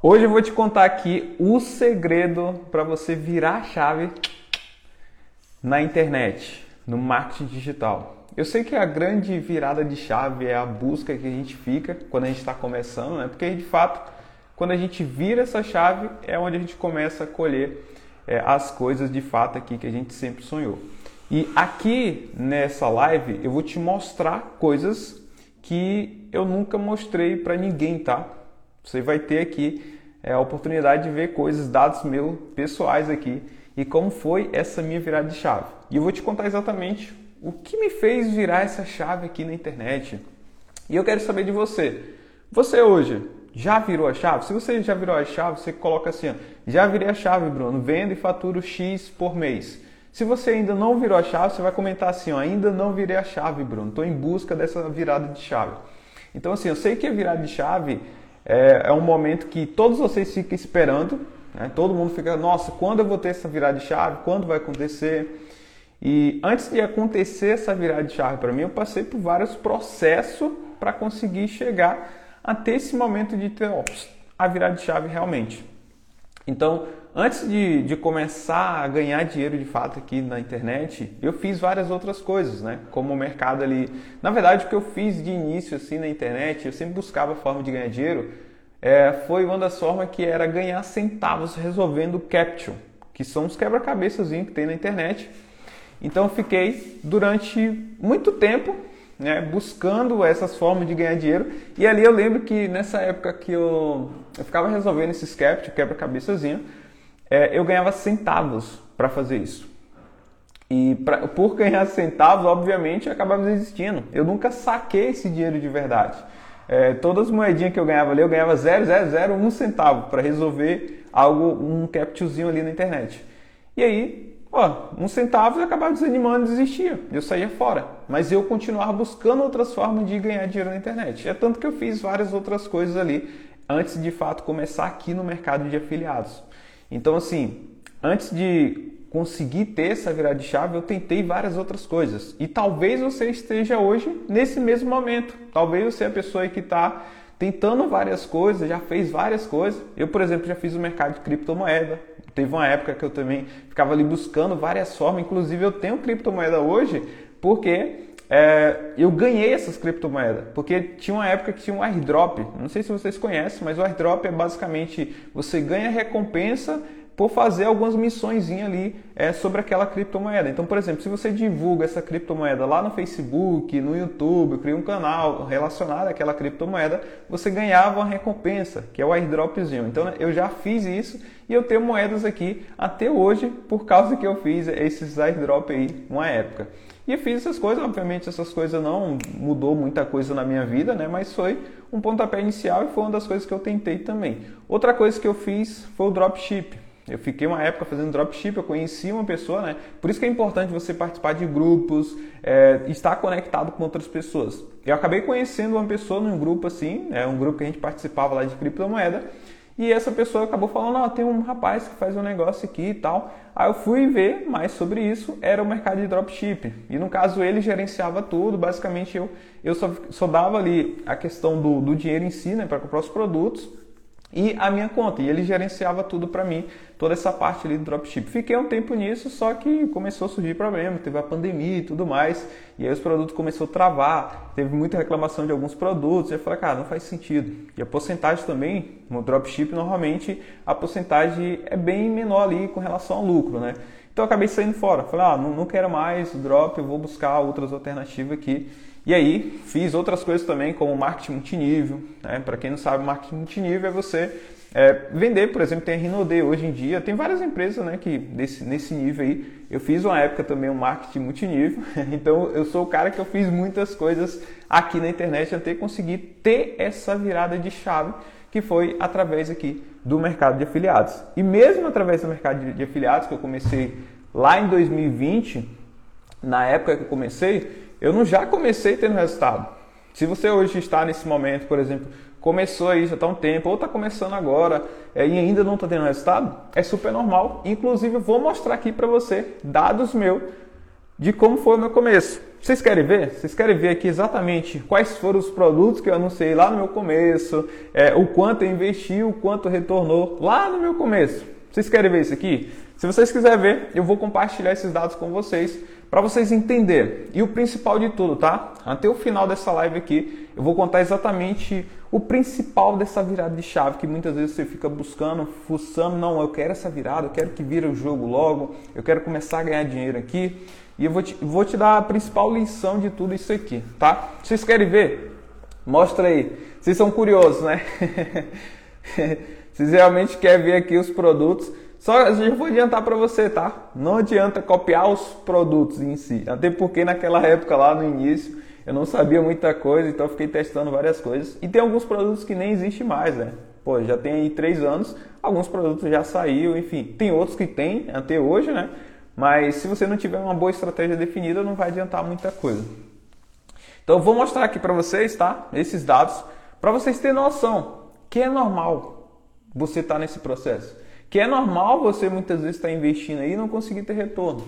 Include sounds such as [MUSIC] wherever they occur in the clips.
Hoje eu vou te contar aqui o segredo para você virar a chave na internet, no marketing digital. Eu sei que a grande virada de chave é a busca que a gente fica quando a gente está começando, né? Porque de fato, quando a gente vira essa chave, é onde a gente começa a colher é, as coisas de fato aqui que a gente sempre sonhou. E aqui nessa live eu vou te mostrar coisas que eu nunca mostrei para ninguém, tá? Você vai ter aqui é, a oportunidade de ver coisas, dados meus pessoais aqui e como foi essa minha virada de chave. E eu vou te contar exatamente o que me fez virar essa chave aqui na internet. E eu quero saber de você. Você hoje já virou a chave? Se você já virou a chave, você coloca assim: ó, já virei a chave, Bruno, vendo e faturo X por mês. Se você ainda não virou a chave, você vai comentar assim: ó, ainda não virei a chave, Bruno, estou em busca dessa virada de chave. Então, assim, eu sei que a virada de chave é, é um momento que todos vocês ficam esperando, né? todo mundo fica, nossa, quando eu vou ter essa virada de chave? Quando vai acontecer? E antes de acontecer essa virada de chave para mim, eu passei por vários processos para conseguir chegar até esse momento de ter ó, a virada de chave realmente. Então, antes de, de, começar a ganhar dinheiro de fato aqui na internet, eu fiz várias outras coisas, né? Como o mercado ali. Na verdade, o que eu fiz de início assim na internet, eu sempre buscava forma de ganhar dinheiro, é, foi uma das formas que era ganhar centavos resolvendo capture, que são os quebra-cabeças que tem na internet. Então, eu fiquei durante muito tempo né, buscando essas formas de ganhar dinheiro. E ali eu lembro que nessa época que eu, eu ficava resolvendo esses capture, quebra-cabeçazinho, é, eu ganhava centavos para fazer isso. E pra, por ganhar centavos, obviamente, eu acabava desistindo. Eu nunca saquei esse dinheiro de verdade. É, todas as moedinhas que eu ganhava ali, eu ganhava 0,001 centavo para resolver algo, um capturezinho ali na internet. E aí, ó, um centavo eu acabava desanimando e desistia. Eu saía fora. Mas eu continuava buscando outras formas de ganhar dinheiro na internet. É tanto que eu fiz várias outras coisas ali antes de fato começar aqui no mercado de afiliados. Então, assim, antes de conseguir ter essa virada de chave, eu tentei várias outras coisas. E talvez você esteja hoje nesse mesmo momento. Talvez você é a pessoa que está tentando várias coisas, já fez várias coisas. Eu, por exemplo, já fiz o mercado de criptomoeda. Teve uma época que eu também ficava ali buscando várias formas. Inclusive, eu tenho criptomoeda hoje porque é, eu ganhei essas criptomoedas, porque tinha uma época que tinha um airdrop. Não sei se vocês conhecem, mas o airdrop é basicamente você ganha recompensa por fazer algumas missões ali é, sobre aquela criptomoeda. Então, por exemplo, se você divulga essa criptomoeda lá no Facebook, no YouTube, cria um canal relacionado àquela criptomoeda, você ganhava uma recompensa, que é o airdropzinho. Então, eu já fiz isso e eu tenho moedas aqui até hoje por causa que eu fiz esses airdrop aí uma época. E eu fiz essas coisas, obviamente essas coisas não mudou muita coisa na minha vida, né? Mas foi um pontapé inicial e foi uma das coisas que eu tentei também. Outra coisa que eu fiz foi o dropship. Eu fiquei uma época fazendo dropship, eu conheci uma pessoa, né? Por isso que é importante você participar de grupos, é, estar conectado com outras pessoas. Eu acabei conhecendo uma pessoa num grupo assim, é um grupo que a gente participava lá de criptomoeda, e essa pessoa acabou falando, ó, tem um rapaz que faz um negócio aqui e tal. Aí eu fui ver mais sobre isso, era o mercado de dropship. E no caso ele gerenciava tudo, basicamente eu, eu só, só dava ali a questão do, do dinheiro em si, né, para comprar os produtos e a minha conta. E ele gerenciava tudo para mim, toda essa parte ali do dropship. Fiquei um tempo nisso, só que começou a surgir problema, teve a pandemia e tudo mais, e aí os produtos começaram a travar, teve muita reclamação de alguns produtos, e eu falei, cara, não faz sentido. E a porcentagem também, no dropship, normalmente a porcentagem é bem menor ali com relação ao lucro, né? Então eu acabei saindo fora. Falei, ah, não, não quero mais o drop, eu vou buscar outras alternativas aqui. E aí fiz outras coisas também, como marketing multinível. Né? Para quem não sabe, marketing multinível é você é, vender, por exemplo, tem a Rinode hoje em dia, tem várias empresas né, que desse, nesse nível aí. Eu fiz uma época também um marketing multinível, [LAUGHS] então eu sou o cara que eu fiz muitas coisas aqui na internet até conseguir ter essa virada de chave que foi através aqui do mercado de afiliados. E mesmo através do mercado de afiliados, que eu comecei lá em 2020, na época que eu comecei, eu não já comecei tendo resultado. Se você hoje está nesse momento, por exemplo, começou aí já está um tempo, ou está começando agora é, e ainda não está tendo resultado, é super normal. Inclusive, eu vou mostrar aqui para você dados meus de como foi o meu começo. Vocês querem ver? Vocês querem ver aqui exatamente quais foram os produtos que eu anunciei lá no meu começo, é, o quanto eu investi, o quanto retornou lá no meu começo. Vocês querem ver isso aqui? Se vocês quiserem ver, eu vou compartilhar esses dados com vocês para vocês entenderem. E o principal de tudo, tá? Até o final dessa live aqui, eu vou contar exatamente o principal dessa virada de chave que muitas vezes você fica buscando, fuçando, não, eu quero essa virada, eu quero que vire o jogo logo, eu quero começar a ganhar dinheiro aqui. E eu vou te, vou te dar a principal lição de tudo isso aqui, tá? Vocês querem ver? Mostra aí. Vocês são curiosos, né? [LAUGHS] Vocês realmente querem ver aqui os produtos. Só eu vou adiantar para você, tá? Não adianta copiar os produtos em si. Até porque naquela época lá no início eu não sabia muita coisa, então fiquei testando várias coisas. E tem alguns produtos que nem existe mais, né? Pô, já tem aí três anos, alguns produtos já saíram, enfim. Tem outros que tem até hoje, né? Mas se você não tiver uma boa estratégia definida, não vai adiantar muita coisa. Então vou mostrar aqui para vocês, tá? Esses dados, para vocês terem noção que é normal você estar tá nesse processo. Que é normal você muitas vezes estar tá investindo aí e não conseguir ter retorno.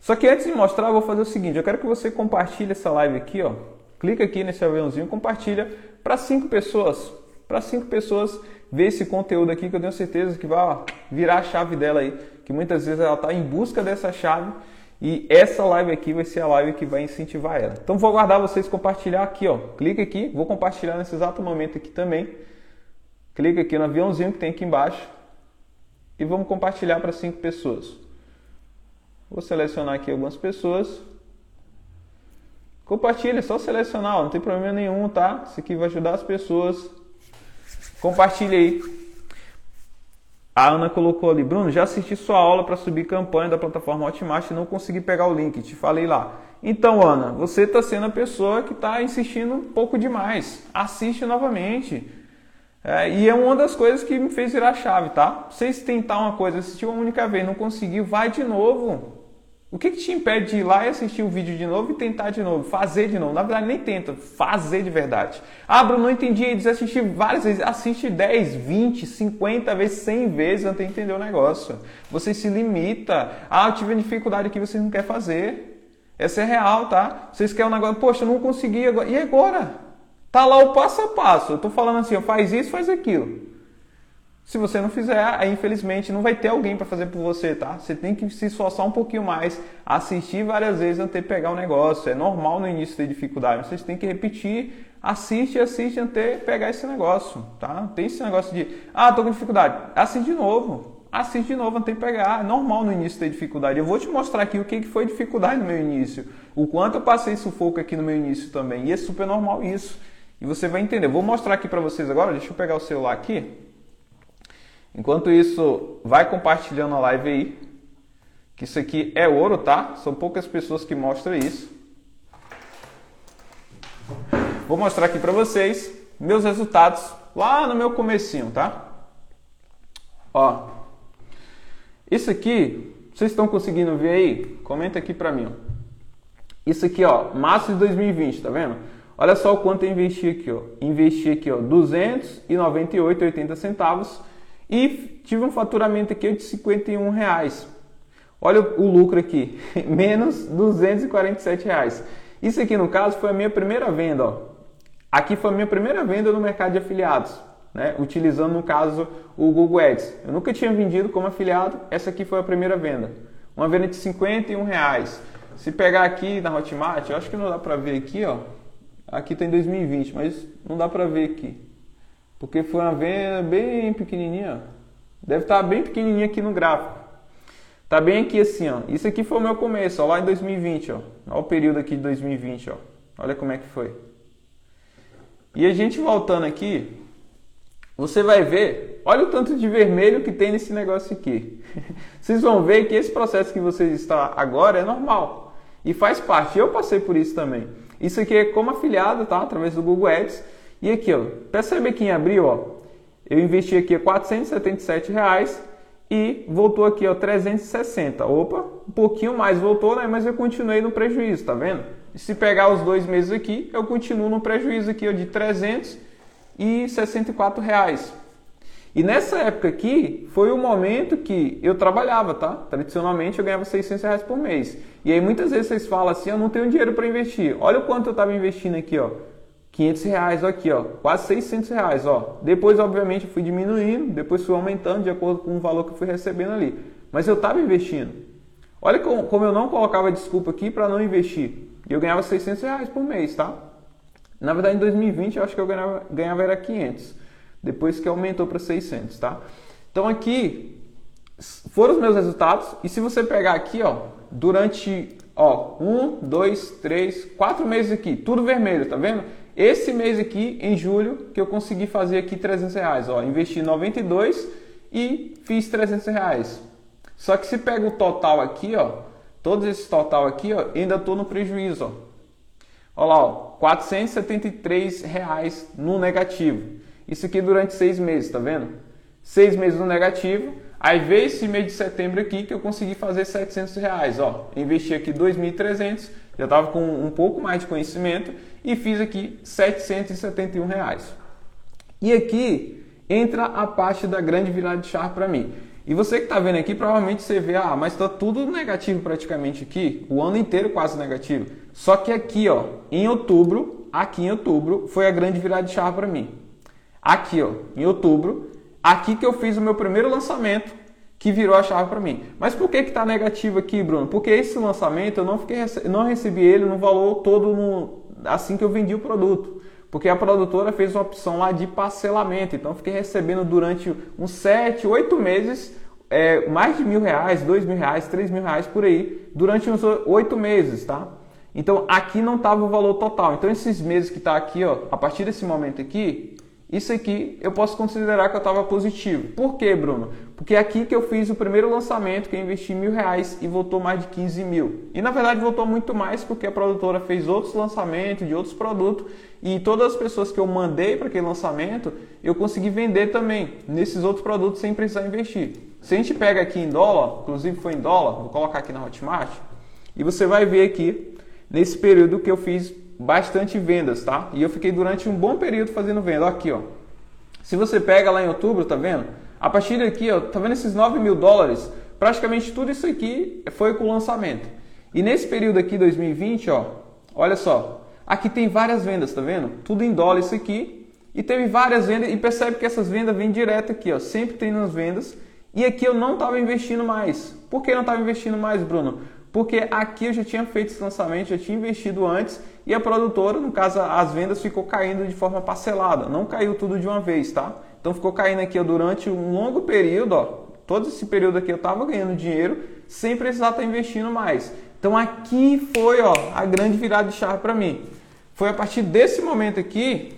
Só que antes de mostrar, eu vou fazer o seguinte: eu quero que você compartilhe essa live aqui, ó. Clica aqui nesse aviãozinho, compartilha para cinco pessoas. Para cinco pessoas ver esse conteúdo aqui que eu tenho certeza que vai ó, virar a chave dela aí que muitas vezes ela está em busca dessa chave e essa live aqui vai ser a live que vai incentivar ela. Então vou aguardar vocês compartilhar aqui, ó. Clica aqui, vou compartilhar nesse exato momento aqui também. Clica aqui no aviãozinho que tem aqui embaixo e vamos compartilhar para cinco pessoas. Vou selecionar aqui algumas pessoas. Compartilha, é só selecionar, não tem problema nenhum, tá? Isso aqui vai ajudar as pessoas. Compartilha aí. A Ana colocou ali, Bruno, já assisti sua aula para subir campanha da plataforma Hotmart e não consegui pegar o link, te falei lá. Então, Ana, você está sendo a pessoa que está insistindo um pouco demais. Assiste novamente. É, e é uma das coisas que me fez virar a chave, tá? Vocês tentar uma coisa, assistir uma única vez, não conseguiu, vai de novo. O que, que, te impede de ir lá e assistir o vídeo de novo e tentar de novo? Fazer de novo. Na verdade, nem tenta, fazer de verdade. Ah, Bruno, não entendi. Eles assistir várias vezes. Assiste 10, 20, 50 vezes, 100 vezes de entender o negócio. Você se limita. Ah, eu tive dificuldade aqui, vocês não querem fazer. Essa é real, tá? Vocês querem um negócio, poxa, eu não consegui agora. E agora? Tá lá o passo a passo. Eu tô falando assim, ó, faz isso, faz aquilo. Se você não fizer, aí infelizmente não vai ter alguém para fazer por você, tá? Você tem que se esforçar um pouquinho mais, assistir várias vezes até pegar o negócio. É normal no início ter dificuldade, vocês têm que repetir, assiste, assiste até pegar esse negócio, tá? Tem esse negócio de, ah, tô com dificuldade, assiste de novo. Assiste de novo até pegar. É normal no início ter dificuldade. Eu vou te mostrar aqui o que foi dificuldade no meu início. O quanto eu passei sufoco aqui no meu início também. E é super normal isso. E você vai entender. Vou mostrar aqui para vocês agora. Deixa eu pegar o celular aqui. Enquanto isso, vai compartilhando a live aí, que isso aqui é ouro, tá? São poucas pessoas que mostram isso. Vou mostrar aqui para vocês meus resultados lá no meu comecinho, tá? Ó, isso aqui, vocês estão conseguindo ver aí? Comenta aqui para mim. Isso aqui, ó, março de 2020, tá vendo? Olha só o quanto eu investi aqui, ó. Investi aqui, ó, 298,80 centavos e tive um faturamento aqui de 51 reais. Olha o lucro aqui, [LAUGHS] menos 247 reais. Isso aqui no caso foi a minha primeira venda. Ó. Aqui foi a minha primeira venda no mercado de afiliados, né? utilizando no caso o Google Ads. Eu nunca tinha vendido como afiliado, essa aqui foi a primeira venda. Uma venda de 51 reais. Se pegar aqui na Hotmart, eu acho que não dá para ver aqui, ó. Aqui tem 2020, mas não dá para ver aqui. Porque foi uma venda bem pequenininha. Deve estar bem pequenininha aqui no gráfico. Tá bem aqui assim, ó. Isso aqui foi o meu começo, ó, lá em 2020, ó. Olha o período aqui de 2020, ó. Olha como é que foi. E a gente voltando aqui, você vai ver, olha o tanto de vermelho que tem nesse negócio aqui. [LAUGHS] Vocês vão ver que esse processo que vocês estão agora é normal e faz parte. Eu passei por isso também. Isso aqui é como afiliado, tá? Através do Google Ads. E aqui, ó, percebe que em abril, ó, eu investi aqui 477 reais e voltou aqui, ó, 360. Opa, um pouquinho mais voltou, né? Mas eu continuei no prejuízo, tá vendo? Se pegar os dois meses aqui, eu continuo no prejuízo aqui, ó, de 364 reais. E nessa época aqui, foi o momento que eu trabalhava, tá? Tradicionalmente eu ganhava 600 reais por mês. E aí muitas vezes vocês falam assim, eu não tenho dinheiro para investir. Olha o quanto eu estava investindo aqui, ó. 500 reais aqui, ó, quase 600 reais, ó. Depois, obviamente, eu fui diminuindo, depois fui aumentando de acordo com o valor que eu fui recebendo ali. Mas eu estava investindo. Olha como eu não colocava desculpa aqui para não investir. Eu ganhava 600 reais por mês, tá? Na verdade, em 2020, eu acho que eu ganhava, ganhava era 500 depois que aumentou para 600, tá? Então aqui foram os meus resultados e se você pegar aqui, ó, durante, ó, um, dois, três, quatro meses aqui, tudo vermelho, tá vendo? Esse mês aqui, em julho, que eu consegui fazer aqui 300 reais, ó, investi 92 e fiz 300 reais. Só que se pega o total aqui, ó, todos esses total aqui, ó, ainda tô no prejuízo, ó. Olha lá, ó, 473 reais no negativo. Isso aqui durante seis meses, tá vendo? Seis meses no negativo. Aí veio esse mês de setembro aqui que eu consegui fazer 700 reais. Ó, investi aqui 2.300, já estava com um pouco mais de conhecimento e fiz aqui 771 reais. E aqui entra a parte da grande virada de chave para mim. E você que está vendo aqui, provavelmente você vê, ah, mas está tudo negativo praticamente aqui, o ano inteiro quase negativo. Só que aqui, ó, em outubro, aqui em outubro, foi a grande virada de chave para mim aqui, ó, em outubro, aqui que eu fiz o meu primeiro lançamento que virou a chave para mim. Mas por que que tá negativo aqui, Bruno? Porque esse lançamento eu não fiquei não recebi ele no valor todo no, assim que eu vendi o produto. Porque a produtora fez uma opção lá de parcelamento, então fiquei recebendo durante uns 7, 8 meses é, mais de mil reais, dois mil reais, três mil reais por aí, durante uns oito meses, tá? Então aqui não estava o valor total. Então esses meses que está aqui, ó, a partir desse momento aqui, isso aqui eu posso considerar que eu estava positivo. Por quê, Bruno? Porque é aqui que eu fiz o primeiro lançamento, que eu investi mil reais e voltou mais de 15 mil. E na verdade voltou muito mais porque a produtora fez outros lançamentos de outros produtos e todas as pessoas que eu mandei para aquele lançamento, eu consegui vender também nesses outros produtos sem precisar investir. Se a gente pega aqui em dólar, inclusive foi em dólar, vou colocar aqui na Hotmart, e você vai ver aqui nesse período que eu fiz bastante vendas, tá? E eu fiquei durante um bom período fazendo venda. Aqui, ó. Se você pega lá em outubro, tá vendo? A partir daqui, ó, tá vendo esses 9 mil dólares? Praticamente tudo isso aqui foi com o lançamento. E nesse período aqui, 2020, ó, olha só. Aqui tem várias vendas, tá vendo? Tudo em dólar isso aqui. E teve várias vendas e percebe que essas vendas vêm direto aqui, ó. Sempre tem nas vendas. E aqui eu não estava investindo mais. Por que não estava investindo mais, Bruno? Porque aqui eu já tinha feito esse lançamento, já tinha investido antes e a produtora, no caso, as vendas ficou caindo de forma parcelada, não caiu tudo de uma vez, tá? Então ficou caindo aqui durante um longo período, ó, todo esse período aqui eu estava ganhando dinheiro sem precisar estar investindo mais. Então aqui foi ó, a grande virada de chave para mim. Foi a partir desse momento aqui,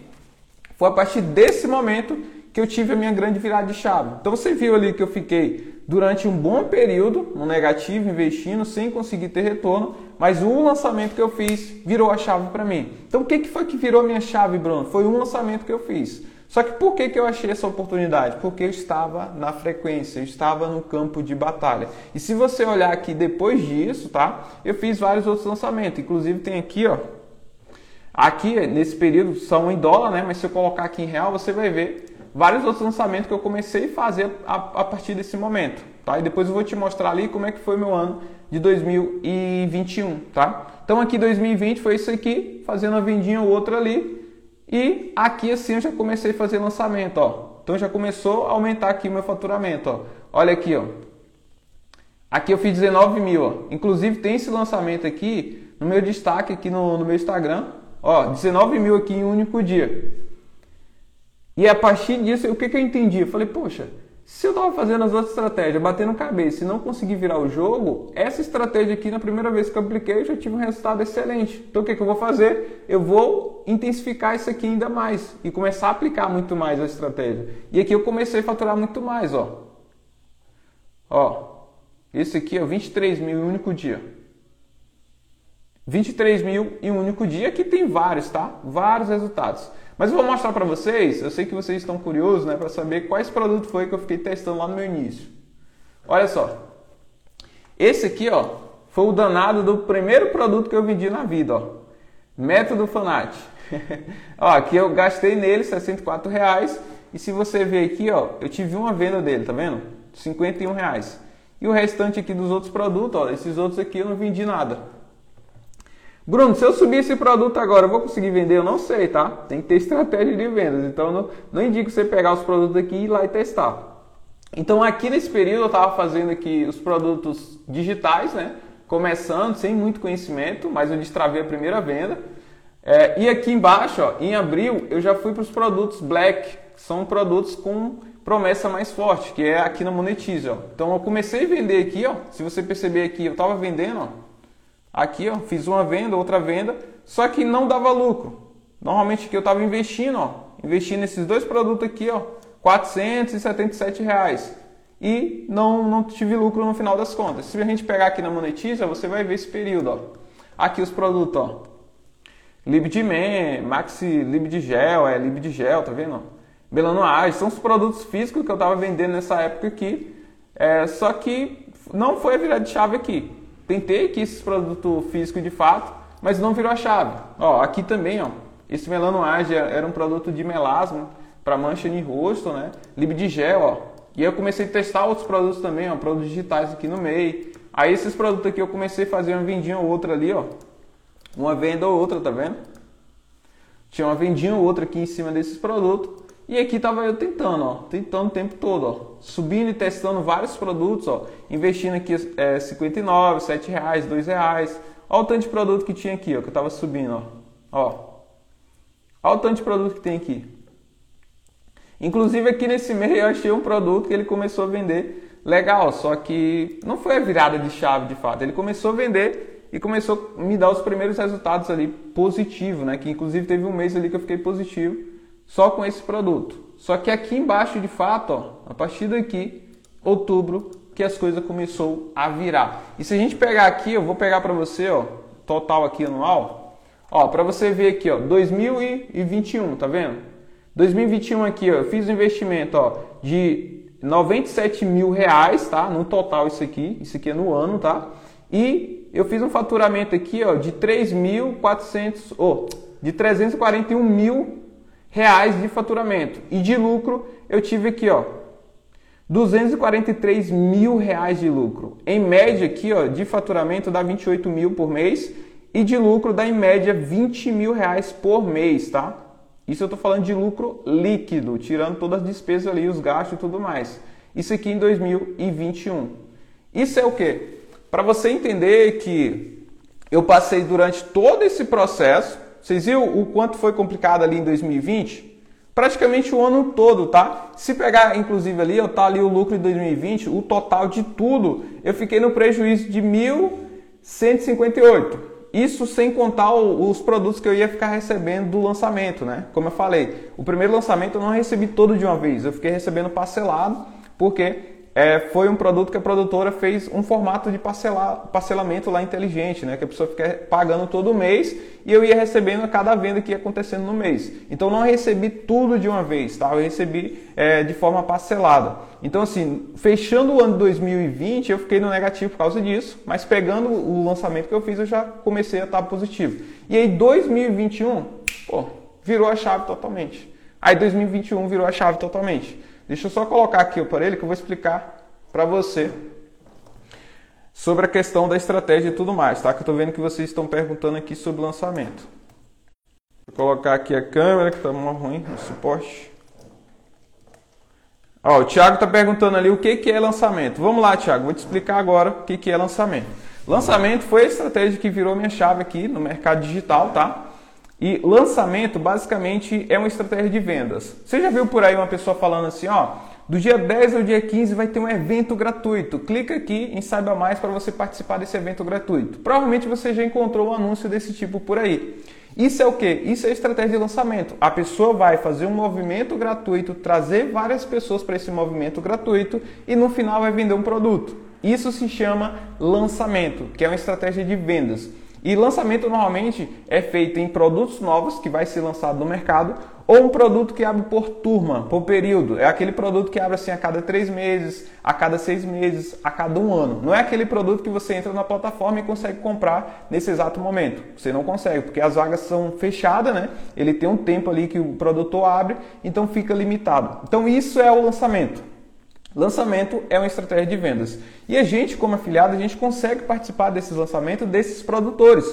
foi a partir desse momento que eu tive a minha grande virada de chave. Então você viu ali que eu fiquei durante um bom período no negativo, investindo sem conseguir ter retorno, mas um lançamento que eu fiz virou a chave para mim. Então o que, que foi que virou minha chave, Bruno? Foi um lançamento que eu fiz. Só que por que, que eu achei essa oportunidade? Porque eu estava na frequência, eu estava no campo de batalha. E se você olhar aqui depois disso, tá? Eu fiz vários outros lançamentos. Inclusive tem aqui, ó. Aqui, nesse período, são em dólar, né? Mas se eu colocar aqui em real, você vai ver vários outros lançamentos que eu comecei a fazer a, a, partir desse momento, tá? E depois eu vou te mostrar ali como é que foi meu ano de 2021, tá? Então aqui 2020 foi isso aqui, fazendo uma vendinha ou outra ali, e aqui assim eu já comecei a fazer lançamento, ó. Então já começou a aumentar aqui o meu faturamento, ó. Olha aqui, ó. Aqui eu fiz 19 mil, ó. Inclusive tem esse lançamento aqui no meu destaque aqui no, no meu Instagram, ó, 19 mil aqui em um único dia. E a partir disso, o que, que eu entendi? Eu falei, poxa, se eu estava fazendo as outras estratégias, batendo cabeça e não consegui virar o jogo, essa estratégia aqui, na primeira vez que eu apliquei, eu já tive um resultado excelente. Então o que, que eu vou fazer? Eu vou intensificar isso aqui ainda mais e começar a aplicar muito mais a estratégia. E aqui eu comecei a faturar muito mais, ó. Ó, esse aqui é 23 mil em um único dia. 23 mil em um único dia, aqui tem vários, tá? Vários resultados. Mas eu vou mostrar para vocês, eu sei que vocês estão curiosos, né, para saber quais produtos foi que eu fiquei testando lá no meu início. Olha só. Esse aqui, ó, foi o danado do primeiro produto que eu vendi na vida, ó. Método Fanat. [LAUGHS] ó, aqui eu gastei nele 64 reais E se você ver aqui, ó, eu tive uma venda dele, tá vendo? 51 reais. E o restante aqui dos outros produtos, ó, esses outros aqui eu não vendi nada. Bruno, se eu subir esse produto agora, eu vou conseguir vender? Eu não sei, tá? Tem que ter [LAUGHS] estratégia de vendas. Então, não, não indico você pegar os produtos aqui e ir lá e testar. Então, aqui nesse período, eu estava fazendo aqui os produtos digitais, né? Começando, sem muito conhecimento, mas eu destravei a primeira venda. É, e aqui embaixo, ó, em abril, eu já fui para os produtos Black, que são produtos com promessa mais forte, que é aqui na Monetize. Ó. Então eu comecei a vender aqui, ó. Se você perceber aqui, eu estava vendendo, ó. Aqui, ó, fiz uma venda, outra venda, só que não dava lucro. Normalmente aqui eu estava investindo, ó, investindo nesses dois produtos aqui, ó, 477 reais. E não, não tive lucro no final das contas. Se a gente pegar aqui na Monetize, você vai ver esse período, ó. Aqui os produtos, ó. Lib de Men, Maxi Lib de Gel, é Lib de Gel, tá vendo? Belanoage, são os produtos físicos que eu estava vendendo nessa época aqui. É, só que não foi a virada de chave aqui. Tentei aqui esses produtos físicos de fato, mas não virou a chave. Ó, aqui também, ó, esse Melanoage era um produto de melasma para mancha de rosto, né? Lib de gel, ó. E eu comecei a testar outros produtos também, ó, produtos digitais aqui no meio. Aí esses produtos aqui eu comecei a fazer uma vendinha ou outra ali, ó. Uma venda ou outra, tá vendo? Tinha uma vendinha ou outra aqui em cima desses produtos. E aqui tava eu tentando, ó, tentando o tempo todo, ó, subindo e testando vários produtos, ó, investindo aqui é, 59, 7 reais, 2 reais. Olha o tanto de produto que tinha aqui, ó, que eu tava subindo, ó. ó. Olha o tanto de produto que tem aqui. Inclusive aqui nesse mês eu achei um produto que ele começou a vender legal, só que não foi a virada de chave de fato. Ele começou a vender e começou a me dar os primeiros resultados ali positivo, né? Que inclusive teve um mês ali que eu fiquei positivo só com esse produto. Só que aqui embaixo, de fato, ó, a partir daqui, outubro, que as coisas começou a virar. E se a gente pegar aqui, eu vou pegar para você, ó, total aqui anual, ó, para você ver aqui, ó, 2021, tá vendo? 2021 aqui, ó, eu fiz um investimento, ó, de 97 mil reais, tá? No total isso aqui, isso aqui é no ano, tá? E eu fiz um faturamento aqui ó, de 3.400, oh, de 341 mil reais de faturamento. E de lucro eu tive aqui, ó, 243 mil reais de lucro. Em média aqui, ó, de faturamento dá 28 mil por mês e de lucro dá em média 20 mil reais por mês, tá? Isso eu estou falando de lucro líquido, tirando todas as despesas ali, os gastos e tudo mais. Isso aqui em 2021. Isso é o que? para você entender que eu passei durante todo esse processo. Vocês viram o quanto foi complicado ali em 2020? Praticamente o ano todo, tá? Se pegar, inclusive, ali, eu tá ali o lucro de 2020, o total de tudo, eu fiquei no prejuízo de 1.158. Isso sem contar os produtos que eu ia ficar recebendo do lançamento, né? Como eu falei, o primeiro lançamento eu não recebi todo de uma vez, eu fiquei recebendo parcelado, porque é, foi um produto que a produtora fez um formato de parcelar, parcelamento lá inteligente, né? Que a pessoa fica pagando todo mês e eu ia recebendo a cada venda que ia acontecendo no mês. Então não recebi tudo de uma vez, tá? Eu recebi é, de forma parcelada. Então assim, fechando o ano 2020 eu fiquei no negativo por causa disso, mas pegando o lançamento que eu fiz eu já comecei a estar positivo. E aí 2021, pô, virou a chave totalmente. Aí 2021 virou a chave totalmente. Deixa eu só colocar aqui o aparelho que eu vou explicar para você sobre a questão da estratégia e tudo mais, tá? Que eu estou vendo que vocês estão perguntando aqui sobre o lançamento. Vou colocar aqui a câmera que está muito ruim no suporte. Ó, o Thiago está perguntando ali o que, que é lançamento. Vamos lá, Thiago, vou te explicar agora o que, que é lançamento. Lançamento foi a estratégia que virou minha chave aqui no mercado digital, tá? E lançamento basicamente é uma estratégia de vendas. Você já viu por aí uma pessoa falando assim, ó, do dia 10 ao dia 15 vai ter um evento gratuito. Clica aqui em saiba mais para você participar desse evento gratuito. Provavelmente você já encontrou um anúncio desse tipo por aí. Isso é o que? Isso é estratégia de lançamento. A pessoa vai fazer um movimento gratuito, trazer várias pessoas para esse movimento gratuito e no final vai vender um produto. Isso se chama lançamento, que é uma estratégia de vendas. E lançamento normalmente é feito em produtos novos que vai ser lançado no mercado ou um produto que abre por turma, por período. É aquele produto que abre assim a cada três meses, a cada seis meses, a cada um ano. Não é aquele produto que você entra na plataforma e consegue comprar nesse exato momento. Você não consegue, porque as vagas são fechadas, né? Ele tem um tempo ali que o produtor abre, então fica limitado. Então isso é o lançamento. Lançamento é uma estratégia de vendas. E a gente, como afiliado, a gente consegue participar desses lançamentos desses produtores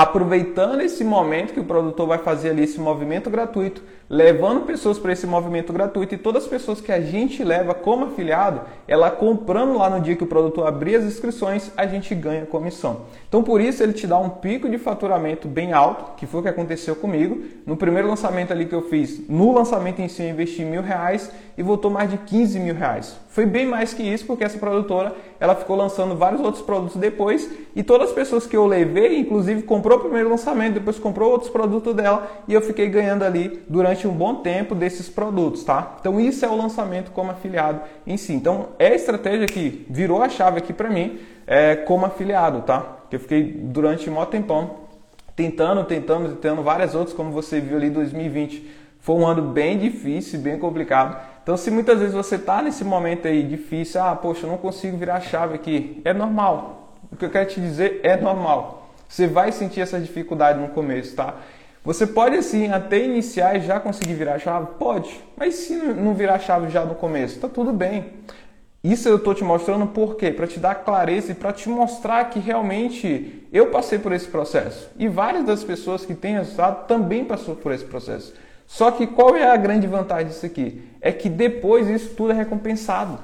aproveitando esse momento que o produtor vai fazer ali esse movimento gratuito, levando pessoas para esse movimento gratuito e todas as pessoas que a gente leva como afiliado, ela comprando lá no dia que o produtor abrir as inscrições, a gente ganha comissão. Então por isso ele te dá um pico de faturamento bem alto, que foi o que aconteceu comigo. No primeiro lançamento ali que eu fiz, no lançamento em si eu investi mil reais e voltou mais de 15 mil reais. Foi bem mais que isso, porque essa produtora ela ficou lançando vários outros produtos depois e todas as pessoas que eu levei, inclusive comprou o primeiro lançamento, depois comprou outros produtos dela e eu fiquei ganhando ali durante um bom tempo desses produtos, tá? Então isso é o lançamento como afiliado em si. Então é a estratégia que virou a chave aqui para mim é, como afiliado, tá? Que eu fiquei durante um maior tempão tentando, tentando, tentando várias outras, como você viu ali 2020. Foi um ano bem difícil, bem complicado. Então, se muitas vezes você está nesse momento aí difícil, ah, poxa, eu não consigo virar a chave aqui, é normal. O que eu quero te dizer é normal. Você vai sentir essa dificuldade no começo, tá? Você pode assim até iniciar e já conseguir virar a chave? Pode. Mas se não virar a chave já no começo, tá tudo bem. Isso eu estou te mostrando por quê? Para te dar clareza e para te mostrar que realmente eu passei por esse processo. E várias das pessoas que têm resultado também passou por esse processo. Só que qual é a grande vantagem disso aqui? É que depois isso tudo é recompensado.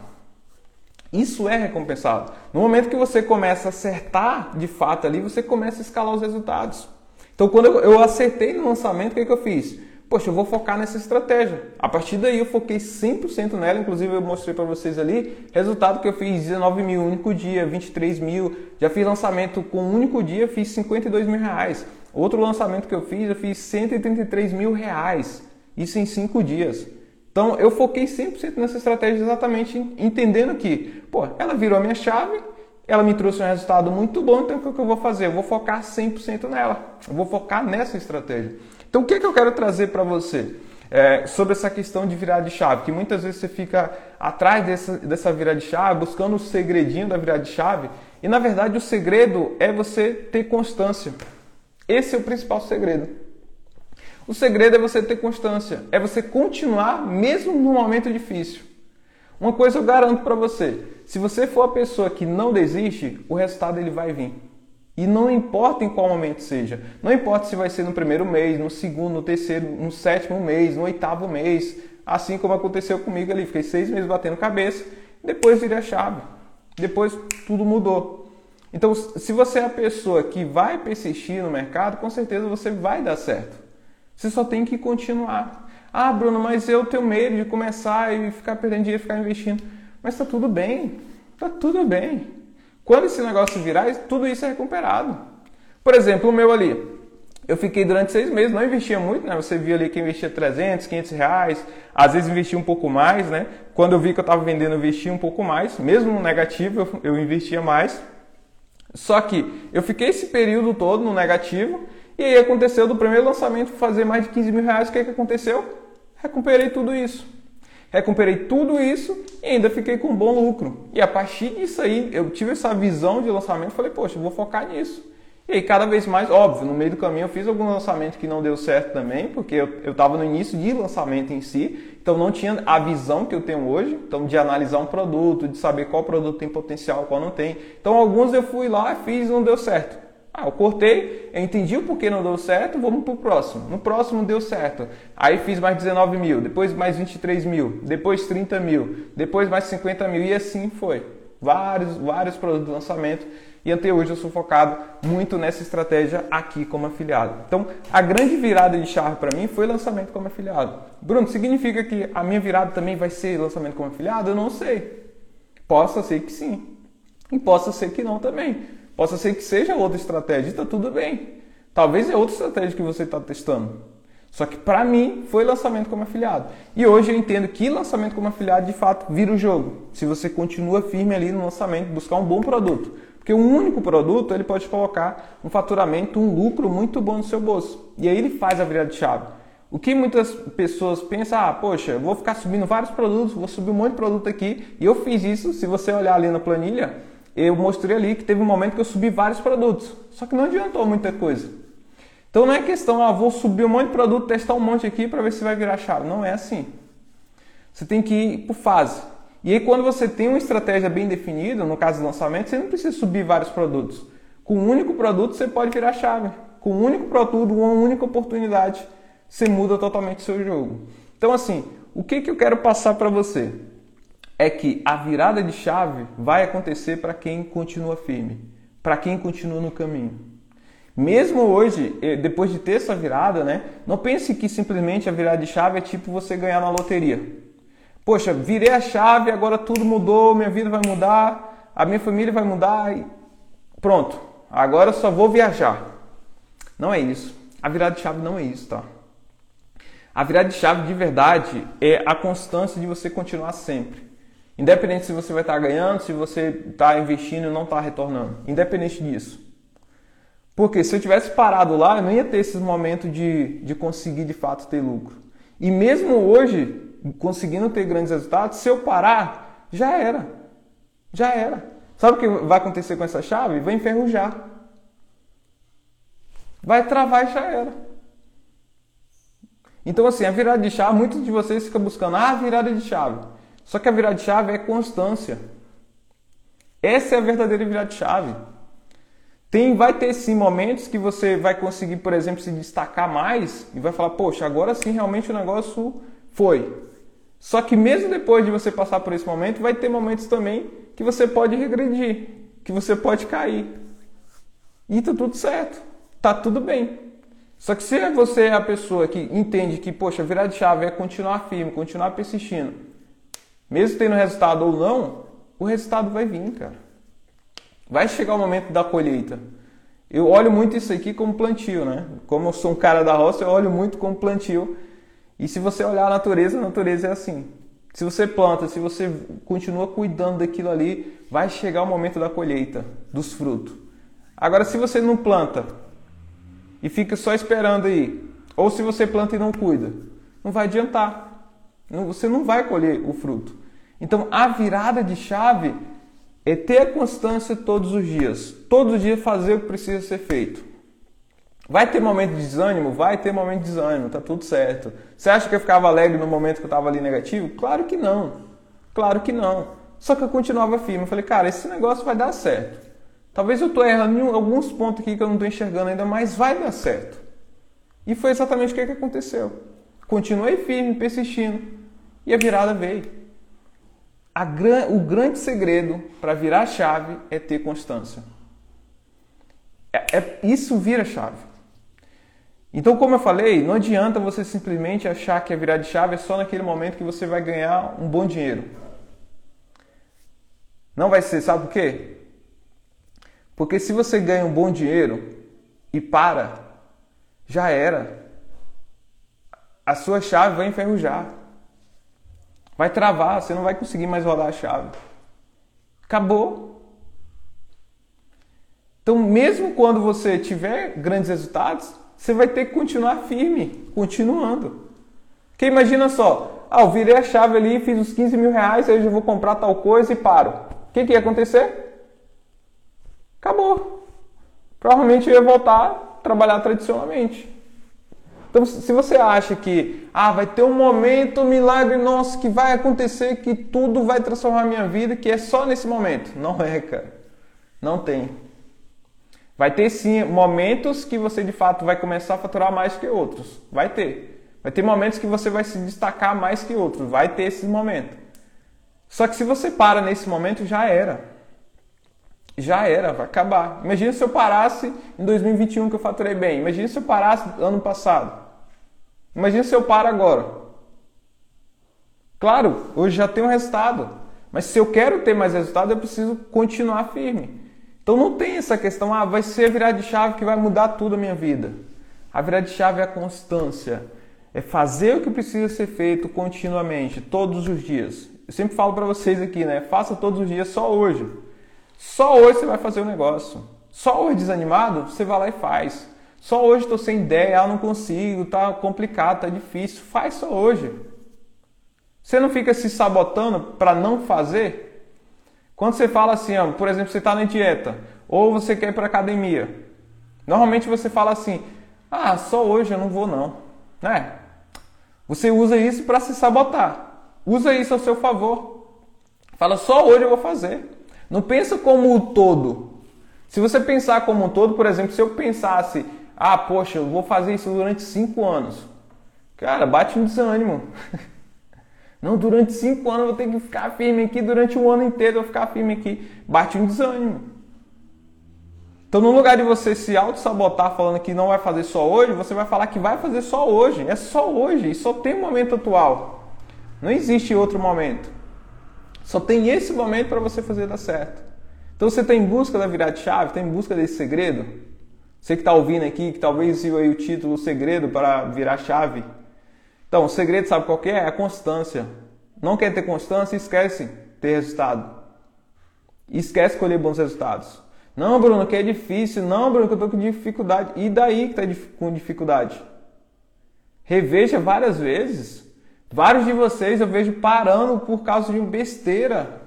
Isso é recompensado. No momento que você começa a acertar de fato ali, você começa a escalar os resultados. Então, quando eu acertei no lançamento, o que, que eu fiz? Poxa, eu vou focar nessa estratégia. A partir daí eu foquei 100% nela, inclusive eu mostrei para vocês ali, resultado que eu fiz 19 mil único dia, 23 mil, já fiz lançamento com um único dia, fiz 52 mil reais. Outro lançamento que eu fiz, eu fiz 133 mil reais. Isso em 5 dias. Então eu foquei 100% nessa estratégia exatamente entendendo que, pô, ela virou a minha chave, ela me trouxe um resultado muito bom, então o que eu vou fazer? Eu vou focar 100% nela. Eu vou focar nessa estratégia. Então o que, é que eu quero trazer para você? É, sobre essa questão de virar de chave, que muitas vezes você fica atrás dessa, dessa virada de chave, buscando o segredinho da virada de chave, e na verdade o segredo é você ter constância. Esse é o principal segredo. O segredo é você ter constância, é você continuar mesmo no momento difícil. Uma coisa eu garanto para você, se você for a pessoa que não desiste, o resultado ele vai vir. E não importa em qual momento seja. Não importa se vai ser no primeiro mês, no segundo, no terceiro, no sétimo mês, no oitavo mês. Assim como aconteceu comigo ali. Fiquei seis meses batendo cabeça, depois virei a chave. Depois tudo mudou. Então, se você é a pessoa que vai persistir no mercado, com certeza você vai dar certo. Você só tem que continuar. Ah, Bruno, mas eu tenho medo de começar e ficar perdendo dinheiro, ficar investindo. Mas está tudo bem. Está tudo bem. Quando esse negócio virar, tudo isso é recuperado. Por exemplo, o meu ali. Eu fiquei durante seis meses, não investia muito, né? Você via ali que investia 300, 500 reais, às vezes investia um pouco mais, né? Quando eu vi que eu estava vendendo, eu investia um pouco mais, mesmo negativo, eu investia mais. Só que eu fiquei esse período todo no negativo e aí aconteceu do primeiro lançamento fazer mais de 15 mil reais. O que, é que aconteceu? Recuperei tudo isso. Recuperei tudo isso e ainda fiquei com bom lucro. E a partir disso aí, eu tive essa visão de lançamento falei, poxa, vou focar nisso. E aí, cada vez mais, óbvio, no meio do caminho eu fiz algum lançamento que não deu certo também, porque eu estava no início de lançamento em si, então não tinha a visão que eu tenho hoje, então de analisar um produto, de saber qual produto tem potencial, qual não tem. Então alguns eu fui lá, fiz não deu certo. Ah, eu cortei, eu entendi o porquê não deu certo, vamos para o próximo. No próximo deu certo. Aí fiz mais 19 mil, depois mais 23 mil, depois 30 mil, depois mais 50 mil e assim foi. Vários, vários produtos de lançamento e até hoje eu sou focado muito nessa estratégia aqui como afiliado. Então, a grande virada de chave para mim foi lançamento como afiliado. Bruno, significa que a minha virada também vai ser lançamento como afiliado? Eu não sei. Possa ser que sim. E possa ser que não também. Possa ser que seja outra estratégia, está tudo bem. Talvez é outra estratégia que você está testando. Só que para mim foi lançamento como afiliado. E hoje eu entendo que lançamento como afiliado de fato vira o jogo. Se você continua firme ali no lançamento, buscar um bom produto. Porque um único produto ele pode colocar um faturamento, um lucro muito bom no seu bolso. E aí ele faz a virada de chave. O que muitas pessoas pensam, ah, poxa, vou ficar subindo vários produtos, vou subir um monte de produto aqui. E eu fiz isso, se você olhar ali na planilha, eu mostrei ali que teve um momento que eu subi vários produtos. Só que não adiantou muita coisa. Então não é questão, ah, vou subir um monte de produto, testar um monte aqui para ver se vai virar chave. Não é assim. Você tem que ir por fase. E aí, quando você tem uma estratégia bem definida, no caso do lançamento, você não precisa subir vários produtos. Com um único produto, você pode virar chave. Com um único produto, uma única oportunidade, você muda totalmente o seu jogo. Então, assim, o que, que eu quero passar para você? É que a virada de chave vai acontecer para quem continua firme, para quem continua no caminho. Mesmo hoje, eh, depois de ter essa virada, né? Não pense que simplesmente a virada de chave é tipo você ganhar na loteria. Poxa, virei a chave, agora tudo mudou, minha vida vai mudar, a minha família vai mudar e pronto. Agora só vou viajar. Não é isso. A virada de chave não é isso, tá? A virada de chave de verdade é a constância de você continuar sempre. Independente se você vai estar ganhando, se você está investindo e não está retornando. Independente disso. Porque se eu tivesse parado lá, eu não ia ter esses momentos de, de conseguir de fato ter lucro. E mesmo hoje, conseguindo ter grandes resultados, se eu parar, já era. Já era. Sabe o que vai acontecer com essa chave? Vai enferrujar. Vai travar e já era. Então, assim, a virada de chave, muitos de vocês ficam buscando ah, a virada de chave. Só que a virada de chave é constância. Essa é a verdadeira virada de chave. Tem, vai ter sim momentos que você vai conseguir, por exemplo, se destacar mais e vai falar, poxa, agora sim realmente o negócio foi. Só que mesmo depois de você passar por esse momento, vai ter momentos também que você pode regredir, que você pode cair. E tá tudo certo, tá tudo bem. Só que se você é a pessoa que entende que, poxa, virar de chave é continuar firme, continuar persistindo, mesmo tendo resultado ou não, o resultado vai vir, cara. Vai chegar o momento da colheita. Eu olho muito isso aqui como plantio, né? Como eu sou um cara da roça, eu olho muito como plantio e se você olhar a natureza, a natureza é assim. Se você planta, se você continua cuidando daquilo ali, vai chegar o momento da colheita, dos frutos. Agora, se você não planta e fica só esperando aí, ou se você planta e não cuida, não vai adiantar. Você não vai colher o fruto. Então, a virada de chave é ter a constância todos os dias. Todos os dias fazer o que precisa ser feito. Vai ter momento de desânimo? Vai ter momento de desânimo, tá tudo certo. Você acha que eu ficava alegre no momento que eu estava ali negativo? Claro que não. Claro que não. Só que eu continuava firme. Eu falei, cara, esse negócio vai dar certo. Talvez eu estou errando em alguns pontos aqui que eu não estou enxergando ainda, mas vai dar certo. E foi exatamente o que, que aconteceu. Continuei firme, persistindo. E a virada veio. A gran... O grande segredo para virar a chave é ter constância. É, é... Isso vira chave. Então, como eu falei, não adianta você simplesmente achar que a virada de chave é só naquele momento que você vai ganhar um bom dinheiro. Não vai ser, sabe por quê? Porque se você ganha um bom dinheiro e para, já era. A sua chave vai enferrujar. Vai travar, você não vai conseguir mais rodar a chave. Acabou. Então, mesmo quando você tiver grandes resultados, você vai ter que continuar firme, continuando. Porque imagina só, ah, eu virei a chave ali, fiz os 15 mil reais, aí eu vou comprar tal coisa e paro. O que, que ia acontecer? Acabou. Provavelmente eu ia voltar a trabalhar tradicionalmente. Então, se você acha que ah, vai ter um momento, um milagre nosso que vai acontecer, que tudo vai transformar a minha vida, que é só nesse momento. Não é, cara. Não tem. Vai ter sim momentos que você de fato vai começar a faturar mais que outros. Vai ter. Vai ter momentos que você vai se destacar mais que outros. Vai ter esse momento. Só que se você para nesse momento, já era. Já era, vai acabar. Imagina se eu parasse em 2021 que eu faturei bem. Imagina se eu parasse ano passado. Imagina se eu paro agora. Claro, hoje já tenho resultado. Mas se eu quero ter mais resultado, eu preciso continuar firme. Então não tem essa questão, ah, vai ser virar de chave que vai mudar tudo a minha vida. A virada de chave é a constância, é fazer o que precisa ser feito continuamente, todos os dias. Eu sempre falo para vocês aqui, né? Faça todos os dias, só hoje. Só hoje você vai fazer o negócio. Só hoje desanimado, você vai lá e faz. Só hoje estou sem ideia, ah, não consigo, tá complicado, tá difícil. Faz só hoje. Você não fica se sabotando para não fazer? Quando você fala assim, ó, por exemplo, você está na dieta ou você quer ir para academia, normalmente você fala assim: ah, só hoje eu não vou não, né? Você usa isso para se sabotar. Usa isso a seu favor. Fala só hoje eu vou fazer. Não pensa como o todo. Se você pensar como um todo, por exemplo, se eu pensasse, ah, poxa, eu vou fazer isso durante cinco anos, cara, bate um desânimo. [LAUGHS] Não, durante cinco anos eu vou ter que ficar firme aqui, durante um ano inteiro eu vou ficar firme aqui. Bate um desânimo. Então, no lugar de você se auto-sabotar falando que não vai fazer só hoje, você vai falar que vai fazer só hoje. É só hoje e só tem o momento atual. Não existe outro momento. Só tem esse momento para você fazer dar certo. Então você está em busca da virada chave, está em busca desse segredo. Você que está ouvindo aqui, que talvez viu aí o título o Segredo para virar chave. Então, o segredo, sabe qual é? É a constância. Não quer ter constância, esquece ter resultado. Esquece colher bons resultados. Não, Bruno, que é difícil. Não, Bruno, que eu estou com dificuldade. E daí que está com dificuldade? Reveja várias vezes. Vários de vocês eu vejo parando por causa de besteira.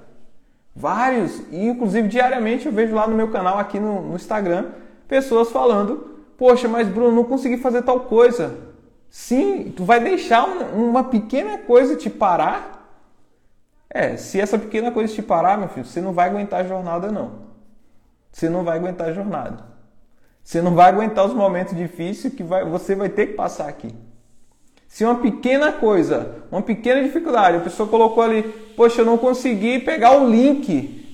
Vários. E inclusive diariamente eu vejo lá no meu canal, aqui no, no Instagram, pessoas falando: Poxa, mas Bruno, não consegui fazer tal coisa. Sim, tu vai deixar uma pequena coisa te parar? É, se essa pequena coisa te parar, meu filho, você não vai aguentar a jornada, não. Você não vai aguentar a jornada. Você não vai aguentar os momentos difíceis que vai, você vai ter que passar aqui. Se uma pequena coisa, uma pequena dificuldade, a pessoa colocou ali, poxa, eu não consegui pegar o link.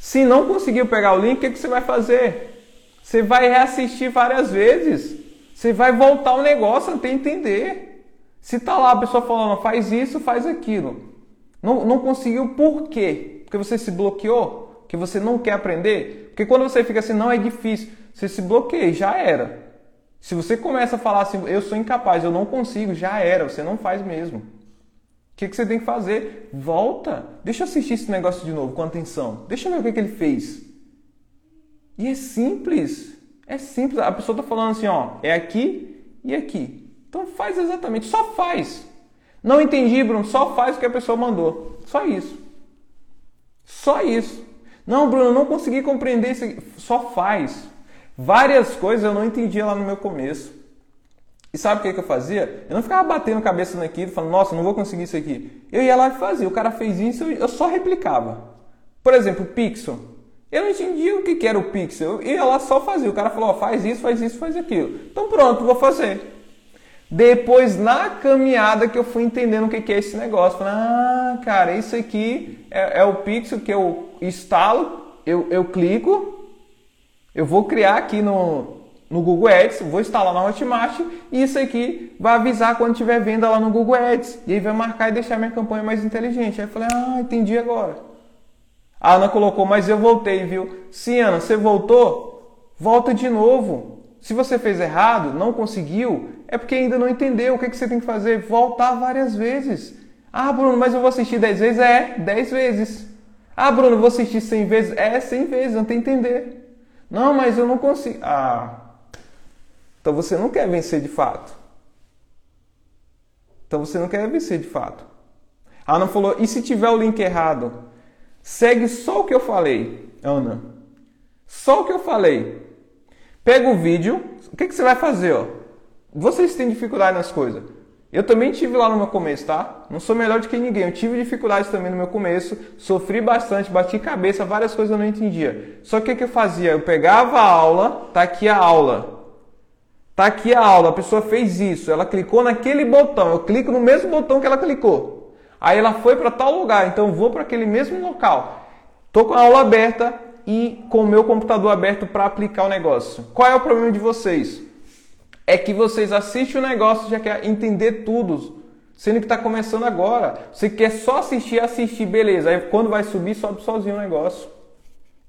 Se não conseguiu pegar o link, o que, que você vai fazer? Você vai reassistir várias vezes. Você vai voltar o negócio até entender. Se tá lá a pessoa falando, faz isso, faz aquilo. Não, não conseguiu por quê? Porque você se bloqueou? Porque você não quer aprender? Porque quando você fica assim, não é difícil, você se bloqueia, já era. Se você começa a falar assim, eu sou incapaz, eu não consigo, já era, você não faz mesmo. O que, que você tem que fazer? Volta, deixa eu assistir esse negócio de novo com atenção, deixa eu ver o que, que ele fez. E é simples, é simples. A pessoa está falando assim, ó, é aqui e aqui. Então faz exatamente, só faz. Não entendi, Bruno, só faz o que a pessoa mandou. Só isso. Só isso. Não, Bruno, não consegui compreender isso. Só faz. Várias coisas eu não entendia lá no meu começo. E sabe o que, que eu fazia? Eu não ficava batendo cabeça naquilo, falando, nossa, não vou conseguir isso aqui. Eu ia lá e fazia. O cara fez isso, eu só replicava. Por exemplo, o pixel. Eu não entendia o que, era o pixel. Ia lá só fazia. O cara falou, oh, faz isso, faz isso, faz aquilo. Então pronto, vou fazer. Depois, na caminhada, que eu fui entendendo o que, que é esse negócio. Falei, ah, cara, isso aqui é, é o pixel que eu instalo, eu, eu clico, eu vou criar aqui no, no Google Ads, vou instalar na Hotmart e isso aqui vai avisar quando tiver venda lá no Google Ads. E aí vai marcar e deixar minha campanha mais inteligente. Aí eu falei, ah, entendi agora. A Ana colocou, mas eu voltei, viu? Sim, Ana, você voltou? Volta de novo. Se você fez errado, não conseguiu, é porque ainda não entendeu. O que, que você tem que fazer? Voltar várias vezes. Ah, Bruno, mas eu vou assistir 10 vezes? É, 10 vezes. Ah, Bruno, vou assistir 100 vezes? É, 100 vezes, não tem entender. Não, mas eu não consigo. Ah, então você não quer vencer de fato. Então você não quer vencer de fato. A Ana falou: e se tiver o link errado? Segue só o que eu falei, Ana. Só o que eu falei. Pega o vídeo. O que, que você vai fazer? Ó? Vocês têm dificuldade nas coisas. Eu também tive lá no meu começo, tá? Não sou melhor do que ninguém. Eu tive dificuldades também no meu começo, sofri bastante, bati cabeça, várias coisas eu não entendia. Só que o que eu fazia? Eu pegava a aula, tá aqui a aula. Tá aqui a aula, a pessoa fez isso, ela clicou naquele botão, eu clico no mesmo botão que ela clicou. Aí ela foi para tal lugar, então vou para aquele mesmo local. Tô com a aula aberta e com o meu computador aberto para aplicar o negócio. Qual é o problema de vocês? é que vocês assistem o negócio já quer entender tudo, sendo que está começando agora. Você quer só assistir, assistir, beleza. Aí quando vai subir, sobe sozinho o negócio.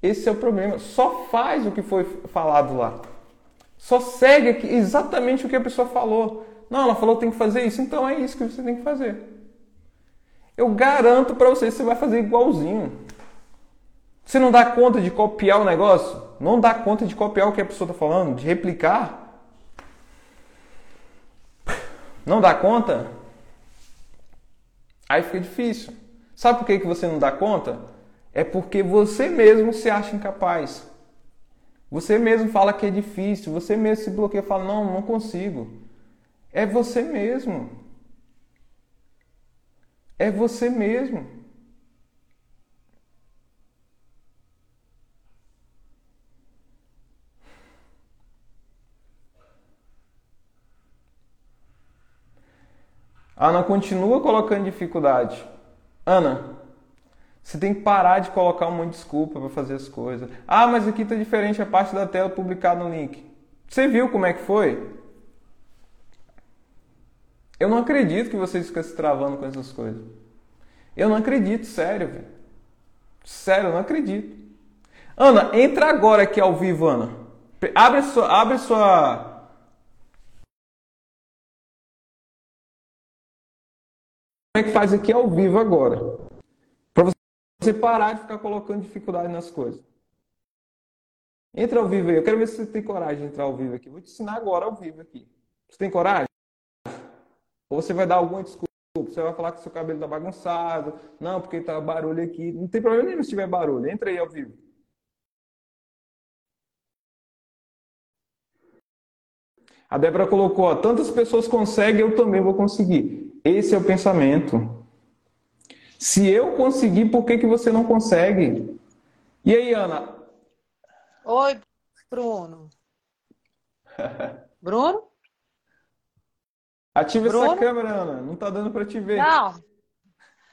Esse é o problema. Só faz o que foi falado lá. Só segue exatamente o que a pessoa falou. Não, ela falou que tem que fazer isso, então é isso que você tem que fazer. Eu garanto para você que você vai fazer igualzinho. Você não dá conta de copiar o negócio? Não dá conta de copiar o que a pessoa está falando? De replicar? Não dá conta? Aí fica difícil. Sabe por que, que você não dá conta? É porque você mesmo se acha incapaz. Você mesmo fala que é difícil, você mesmo se bloqueia e fala: não, não consigo. É você mesmo. É você mesmo. Ana continua colocando dificuldade. Ana, você tem que parar de colocar um monte de desculpa para fazer as coisas. Ah, mas aqui está diferente a parte da tela publicada no link. Você viu como é que foi? Eu não acredito que vocês ficam se travando com essas coisas. Eu não acredito, sério, velho. Sério, eu não acredito. Ana, entra agora aqui ao vivo, Ana. Abre sua, abre sua é que faz aqui ao vivo agora. Para você parar de ficar colocando dificuldade nas coisas. Entra ao vivo aí. Eu quero ver se você tem coragem de entrar ao vivo aqui. Vou te ensinar agora ao vivo aqui. Você tem coragem? Ou você vai dar alguma desculpa? Você vai falar que seu cabelo tá bagunçado. Não, porque tá barulho aqui. Não tem problema nenhum se tiver barulho. Entra aí ao vivo. A Débora colocou, ó, tantas pessoas conseguem, eu também vou conseguir. Esse é o pensamento. Se eu conseguir, por que, que você não consegue? E aí, Ana? Oi, Bruno. [LAUGHS] Bruno? Ativa Bruno? essa câmera, Ana. Não tá dando para te ver. Não.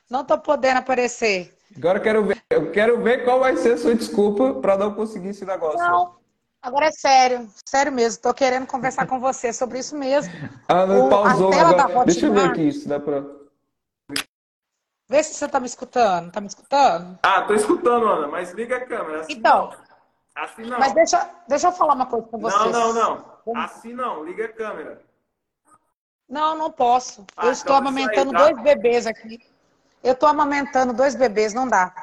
Não tô podendo aparecer. Agora eu quero ver, eu quero ver qual vai ser a sua desculpa para não conseguir esse negócio. Não. Agora é sério, sério mesmo. Tô querendo conversar com você sobre isso mesmo. [LAUGHS] Ah, não o, pausou. Agora, deixa eu ver aqui se dá pra. Vê se você tá me escutando. Tá me escutando? Ah, tô escutando, Ana, mas liga a câmera. Assim então. Não. Assim não. Mas deixa, deixa eu falar uma coisa com você. Não, não, não. Assim não, liga a câmera. Não, não posso. Ah, eu estou então amamentando aí, dois bebês aqui. Eu estou amamentando dois bebês, não dá.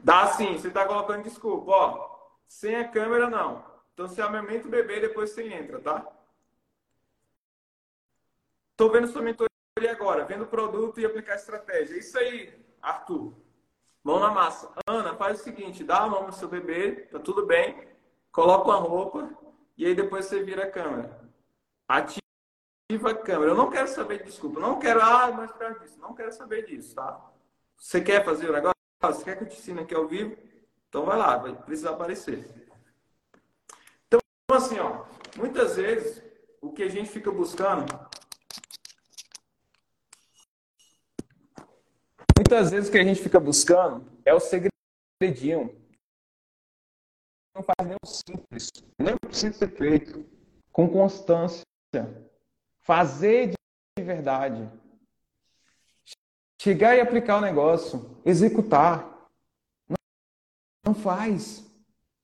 Dá sim, você está colocando desculpa. Ó, sem a câmera, não. Então você amamenta o bebê depois você entra, tá? Estou vendo sua mentoria agora, vendo o produto e aplicar estratégia. É isso aí, Arthur. Mão na massa. Ana, faz o seguinte, dá a mão no seu bebê, tá tudo bem. Coloca uma roupa e aí depois você vira a câmera. Ativa a câmera. Eu não quero saber de desculpa. Não quero, ah, mas perto disso. Não quero saber disso, tá? Você quer fazer o negócio? Você quer que eu te ensine aqui ao vivo? Então vai lá, vai precisar aparecer. Então, assim, ó, muitas vezes o que a gente fica buscando. Muitas vezes o que a gente fica buscando é o segredinho. Não faz nem o simples. Nem precisa ser feito. Com constância. Fazer de verdade. Chegar e aplicar o negócio. Executar. Não faz.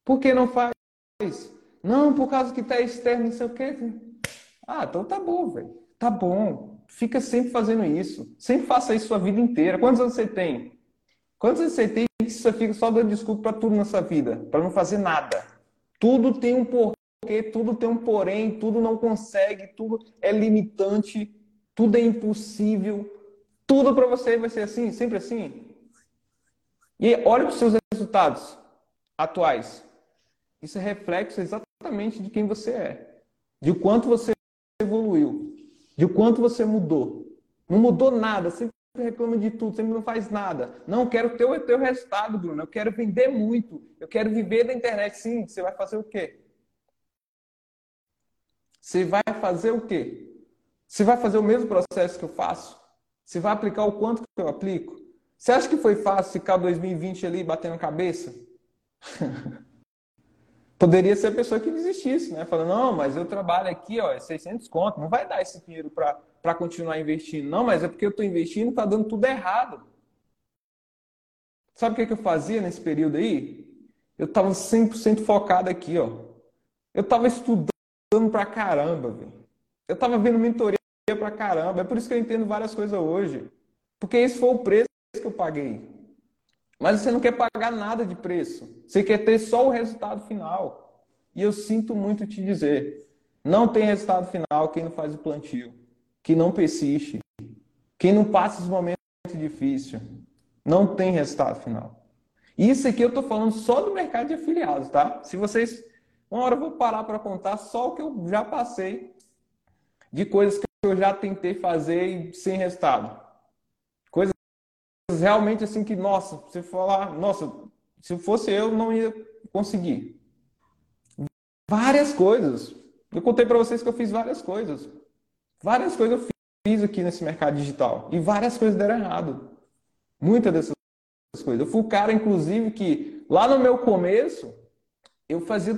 Por que não faz? Não, por causa que tá externo, não sei o quê. Ah, então tá bom, velho. Tá bom. Fica sempre fazendo isso. Sempre faça isso a vida inteira. Quantos anos você tem? Quantos anos você tem que você fica só dando desculpa para tudo nessa vida? Para não fazer nada. Tudo tem um porquê, tudo tem um porém, tudo não consegue, tudo é limitante, tudo é impossível. Tudo para você vai ser assim, sempre assim. E olha para os seus resultados atuais. Isso é reflexo exatamente de quem você é, de quanto você evoluiu, de quanto você mudou. Não mudou nada, sempre reclama de tudo, sempre não faz nada. Não, quero ter o teu resultado, Bruno. Eu quero vender muito. Eu quero viver da internet. Sim, você vai fazer o quê? Você vai fazer o quê? Você vai fazer o mesmo processo que eu faço? Você vai aplicar o quanto que eu aplico? Você acha que foi fácil ficar 2020 ali batendo cabeça? [LAUGHS] Poderia ser a pessoa que desistisse, né? Falando, não, mas eu trabalho aqui, ó, é 600 conto, não vai dar esse dinheiro para continuar investindo. Não, mas é porque eu estou investindo e está dando tudo errado. Sabe o que, que eu fazia nesse período aí? Eu estava 100% focado aqui, ó. Eu estava estudando pra caramba, velho. Eu estava vendo mentoria pra caramba. É por isso que eu entendo várias coisas hoje. Porque esse foi o preço que eu paguei. Mas você não quer pagar nada de preço. Você quer ter só o resultado final. E eu sinto muito te dizer, não tem resultado final quem não faz o plantio, quem não persiste, quem não passa os momentos difíceis. Não tem resultado final. Isso aqui eu estou falando só do mercado de afiliados, tá? Se vocês. Uma hora eu vou parar para contar só o que eu já passei de coisas que eu já tentei fazer sem resultado. Coisas realmente assim que, nossa, você falar, nossa, se fosse eu, não ia conseguir. Várias coisas. Eu contei para vocês que eu fiz várias coisas. Várias coisas eu fiz aqui nesse mercado digital. E várias coisas deram errado. Muitas dessas coisas. Eu fui o cara, inclusive, que lá no meu começo, eu fazia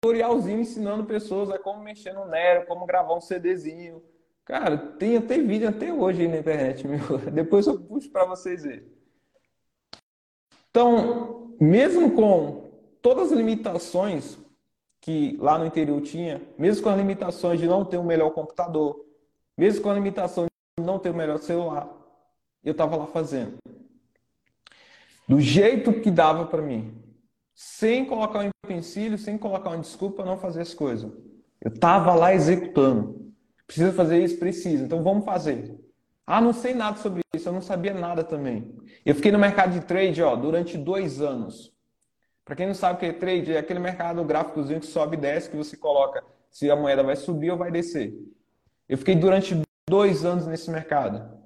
tutorialzinho ensinando pessoas a como mexer no Nero, como gravar um CDzinho. Cara, tem até vídeo até hoje aí na internet, [LAUGHS] meu. Depois eu puxo para vocês verem. Então, mesmo com todas as limitações que lá no interior tinha, mesmo com as limitações de não ter um melhor computador, mesmo com a limitação de não ter o um melhor celular, eu estava lá fazendo do jeito que dava para mim, sem colocar um empecilho, sem colocar uma desculpa não fazer as coisas. Eu estava lá executando. Precisa fazer isso? Precisa. Então vamos fazer. Ah, não sei nada sobre isso, eu não sabia nada também. Eu fiquei no mercado de trade ó, durante dois anos. Para quem não sabe o que é trade, é aquele mercado gráficozinho que sobe e desce, que você coloca se a moeda vai subir ou vai descer. Eu fiquei durante dois anos nesse mercado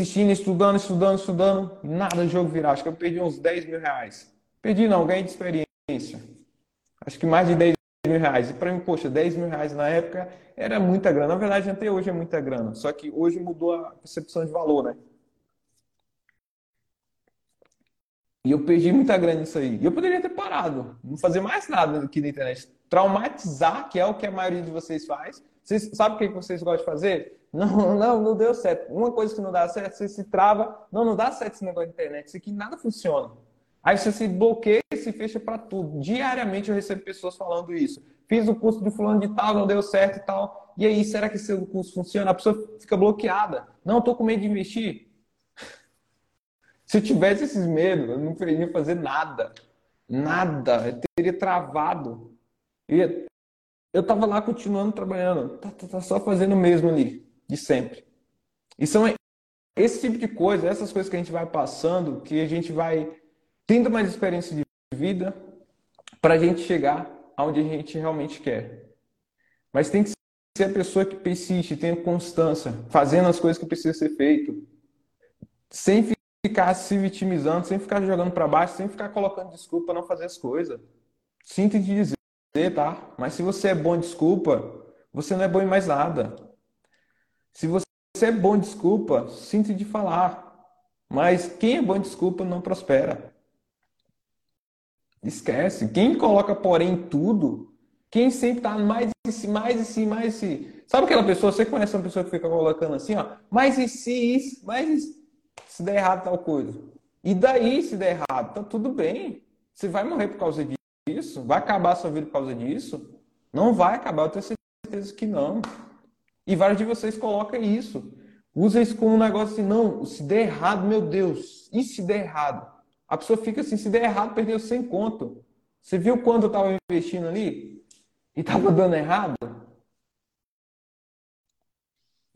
assistindo, estudando, estudando, estudando, nada de jogo virar. Acho que eu perdi uns 10 mil reais. Perdi não, ganhei de experiência. Acho que mais de 10 mil reais. E para mim, poxa, 10 mil reais na época era muita grana. Na verdade, até hoje é muita grana. Só que hoje mudou a percepção de valor, né? E eu perdi muita grana nisso aí. E eu poderia ter parado, não fazer mais nada aqui na internet. Traumatizar, que é o que a maioria de vocês faz. Vocês sabem o que vocês gostam de fazer? [LAUGHS] Não, não, não deu certo. Uma coisa que não dá certo, você se trava. Não, não dá certo esse negócio de internet. Isso aqui nada funciona. Aí você se bloqueia e se fecha para tudo. Diariamente eu recebo pessoas falando isso. Fiz o curso de fulano de tal, não deu certo e tal. E aí, será que esse curso funciona? A pessoa fica bloqueada. Não, estou com medo de investir. [LAUGHS] Se eu tivesse esses medos, eu não poderia fazer nada. Nada. Eu teria travado. Eu estava lá continuando trabalhando. Tá, tá, tá só fazendo o mesmo ali de sempre. E são esse tipo de coisa, essas coisas que a gente vai passando, que a gente vai tendo mais experiência de vida para a gente chegar aonde a gente realmente quer. Mas tem que ser a pessoa que persiste, tenha constância, fazendo as coisas que precisa ser feito, sem ficar se vitimizando, sem ficar jogando para baixo, sem ficar colocando desculpa para não fazer as coisas. Sinto te dizer, tá? Mas se você é bom desculpa, você não é bom em mais nada. Se você é bom desculpa, sinto de falar. Mas quem é bom desculpa não prospera. Esquece. Quem coloca porém tudo, quem sempre tá mais e si, mais e si, mais e si. Sabe aquela pessoa, você conhece uma pessoa que fica colocando assim, ó, mais e si, isso, mais e se der errado tal coisa. E daí, se der errado, tá tudo bem. Você vai morrer por causa disso? Vai acabar a sua vida por causa disso? Não vai acabar, eu tenho certeza que não. E vários de vocês colocam isso. Usa isso como um negócio assim, não, se der errado, meu Deus, e se der errado? A pessoa fica assim, se der errado, perdeu sem conto. Você viu quanto eu estava investindo ali? E estava dando errado?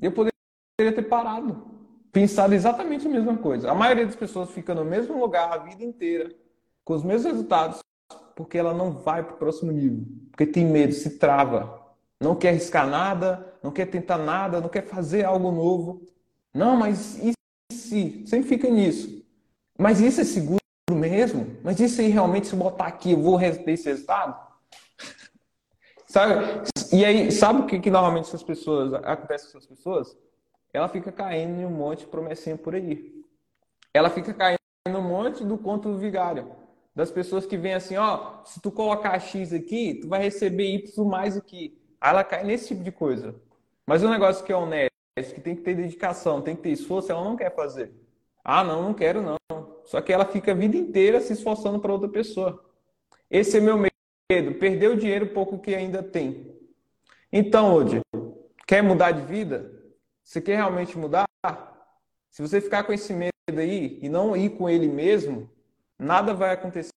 Eu poderia ter parado. Pensado exatamente a mesma coisa. A maioria das pessoas fica no mesmo lugar a vida inteira, com os mesmos resultados, porque ela não vai para o próximo nível. Porque tem medo, se trava não quer arriscar nada, não quer tentar nada, não quer fazer algo novo. Não, mas e se? Sempre fica nisso. Mas isso é seguro mesmo? Mas isso aí realmente, se botar aqui, eu vou ter esse resultado? [LAUGHS] sabe? E aí, sabe o que, que normalmente essas pessoas, acontece com essas pessoas? Ela fica caindo em um monte de promessinha por aí. Ela fica caindo um monte do conto do vigário. Das pessoas que vêm assim, ó, se tu colocar X aqui, tu vai receber Y mais aqui. Aí ela cai nesse tipo de coisa. Mas um negócio que é honesto, que tem que ter dedicação, tem que ter esforço, ela não quer fazer. Ah, não, não quero não. Só que ela fica a vida inteira se esforçando para outra pessoa. Esse é meu medo, perder o dinheiro pouco que ainda tem. Então, hoje, quer mudar de vida? Você quer realmente mudar? Se você ficar com esse medo aí e não ir com ele mesmo, nada vai acontecer.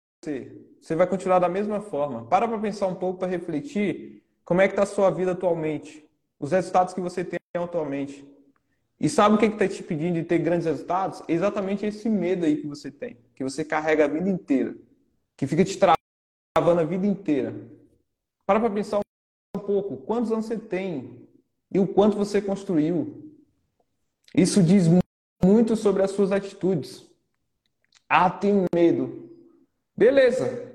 Você vai continuar da mesma forma. Para para pensar um pouco, para refletir como é que está a sua vida atualmente, os resultados que você tem atualmente. E sabe o que está te pedindo de ter grandes resultados? É exatamente esse medo aí que você tem, que você carrega a vida inteira, que fica te travando a vida inteira. Para para pensar um pouco, quantos anos você tem e o quanto você construiu. Isso diz muito sobre as suas atitudes. Ah, tenho medo. Beleza.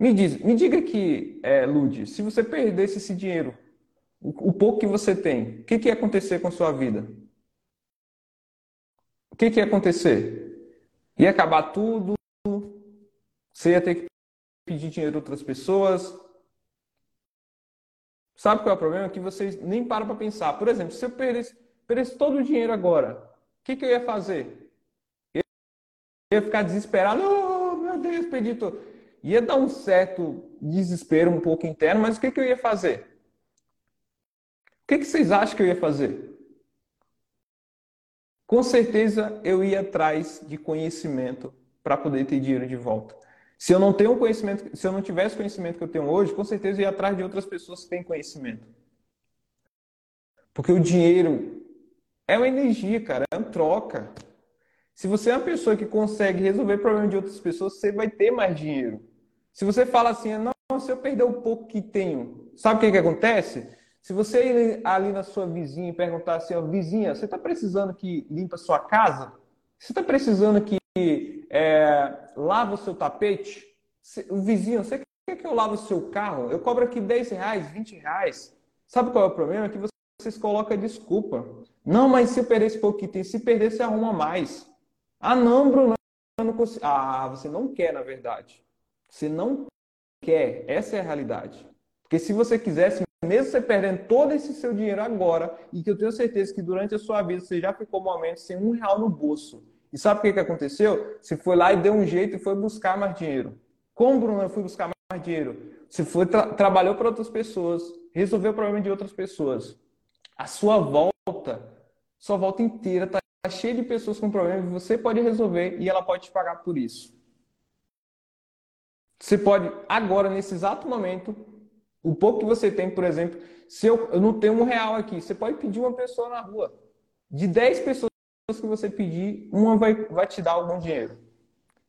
Me diz, me diga aqui, é, Lud, se você perdesse esse dinheiro, o, o pouco que você tem, o que, que ia acontecer com a sua vida? O que, que ia acontecer? Ia acabar tudo? Você ia ter que pedir dinheiro a outras pessoas? Sabe qual é o problema? Que vocês nem param para pensar. Por exemplo, se eu perdesse, perdesse todo o dinheiro agora, o que, que eu ia fazer? Eu ia ficar desesperado. Oh, meu Deus, perdi tudo. Ia dar um certo desespero um pouco interno, mas o que, que eu ia fazer? O que, que vocês acham que eu ia fazer? Com certeza eu ia atrás de conhecimento para poder ter dinheiro de volta. Se eu não tenho conhecimento, se eu não tivesse conhecimento que eu tenho hoje, com certeza eu ia atrás de outras pessoas que têm conhecimento. Porque o dinheiro é uma energia, cara, é uma troca. Se você é uma pessoa que consegue resolver problemas de outras pessoas, você vai ter mais dinheiro. Se você fala assim, não, se eu perder o pouco que tenho, sabe o que, que acontece? Se você ir ali na sua vizinha e perguntar assim, vizinha, você está precisando que limpa a sua casa? Você está precisando que é, lava o seu tapete? O vizinho, você quer que eu lave o seu carro? Eu cobro aqui 10 reais, 20 reais. Sabe qual é o problema? É que vocês colocam desculpa. Não, mas se eu perder esse pouco que tem, se perder, você arruma mais. Ah, não, Bruno, eu não consigo. Ah, você não quer, na verdade. Você não quer. Essa é a realidade. Porque se você quisesse, mesmo você perdendo todo esse seu dinheiro agora, e que eu tenho certeza que durante a sua vida você já ficou momentos sem um real no bolso, e sabe o que, que aconteceu? Você foi lá e deu um jeito e foi buscar mais dinheiro. Como, Bruno, eu fui buscar mais dinheiro? Você foi tra trabalhou para outras pessoas, resolveu o problema de outras pessoas. A sua volta, sua volta inteira está cheia de pessoas com problemas que você pode resolver e ela pode te pagar por isso. Você pode, agora, nesse exato momento, o pouco que você tem, por exemplo, se eu, eu não tenho um real aqui, você pode pedir uma pessoa na rua. De 10 pessoas que você pedir, uma vai, vai te dar algum dinheiro.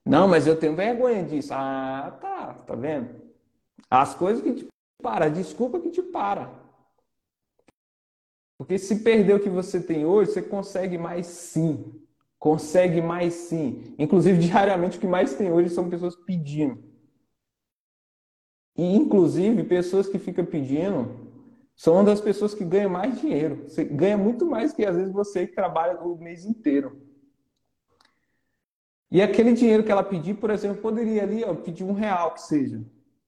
Não, mas eu tenho vergonha disso. Ah, tá, tá vendo? As coisas que te para, desculpa que te para. Porque se perder o que você tem hoje, você consegue mais sim. Consegue mais sim. Inclusive, [LAUGHS] diariamente, o que mais tem hoje são pessoas pedindo. E, inclusive, pessoas que ficam pedindo são uma das pessoas que ganham mais dinheiro. Você ganha muito mais que às vezes você que trabalha o mês inteiro. E aquele dinheiro que ela pedir, por exemplo, poderia ali ó, pedir um real que seja.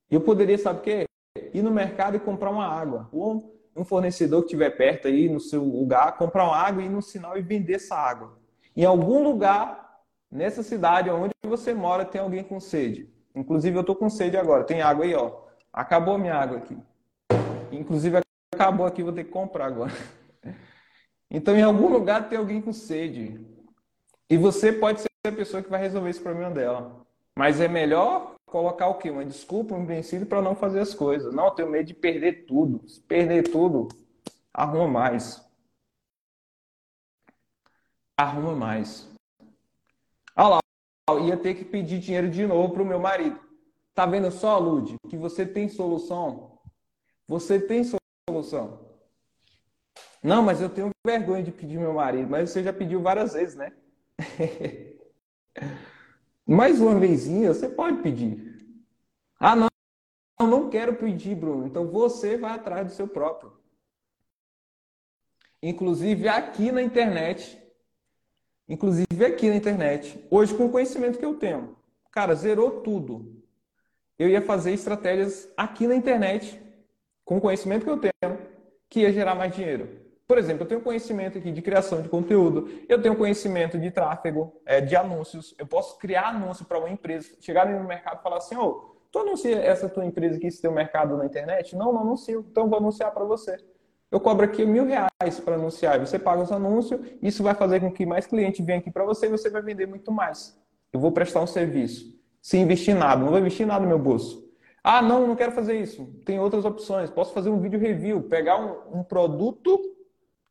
Eu poderia, sabe o quê? Ir no mercado e comprar uma água. Ou um fornecedor que estiver perto aí no seu lugar, comprar uma água e ir no sinal e vender essa água. Em algum lugar nessa cidade onde você mora tem alguém com sede. Inclusive eu estou com sede agora. Tem água aí, ó. Acabou minha água aqui. Inclusive acabou aqui, vou ter que comprar agora. Então, em algum lugar tem alguém com sede. E você pode ser a pessoa que vai resolver esse problema dela. Mas é melhor colocar o quê? Uma desculpa, um princípio para não fazer as coisas. Não, eu tenho medo de perder tudo. Se perder tudo, arruma mais. Arruma mais. Olha lá, ia ter que pedir dinheiro de novo para o meu marido. Tá vendo só, Lud, que você tem solução? Você tem solução? Não, mas eu tenho vergonha de pedir meu marido. Mas você já pediu várias vezes, né? [LAUGHS] Mais uma vezinha, você pode pedir. Ah, não, eu não quero pedir, Bruno. Então você vai atrás do seu próprio. Inclusive aqui na internet. Inclusive aqui na internet. Hoje, com o conhecimento que eu tenho. Cara, zerou tudo. Eu ia fazer estratégias aqui na internet com o conhecimento que eu tenho, que ia gerar mais dinheiro. Por exemplo, eu tenho conhecimento aqui de criação de conteúdo, eu tenho conhecimento de tráfego, é, de anúncios, eu posso criar anúncio para uma empresa, chegar no mercado e falar assim, ô, oh, tu anuncia essa tua empresa aqui, esse teu mercado na internet? Não, não anuncio, então vou anunciar para você. Eu cobro aqui mil reais para anunciar. Você paga os anúncios, isso vai fazer com que mais cliente venha aqui para você e você vai vender muito mais. Eu vou prestar um serviço. Sem investir nada, não vou investir nada no meu bolso. Ah, não, não quero fazer isso. Tem outras opções. Posso fazer um vídeo review, pegar um, um produto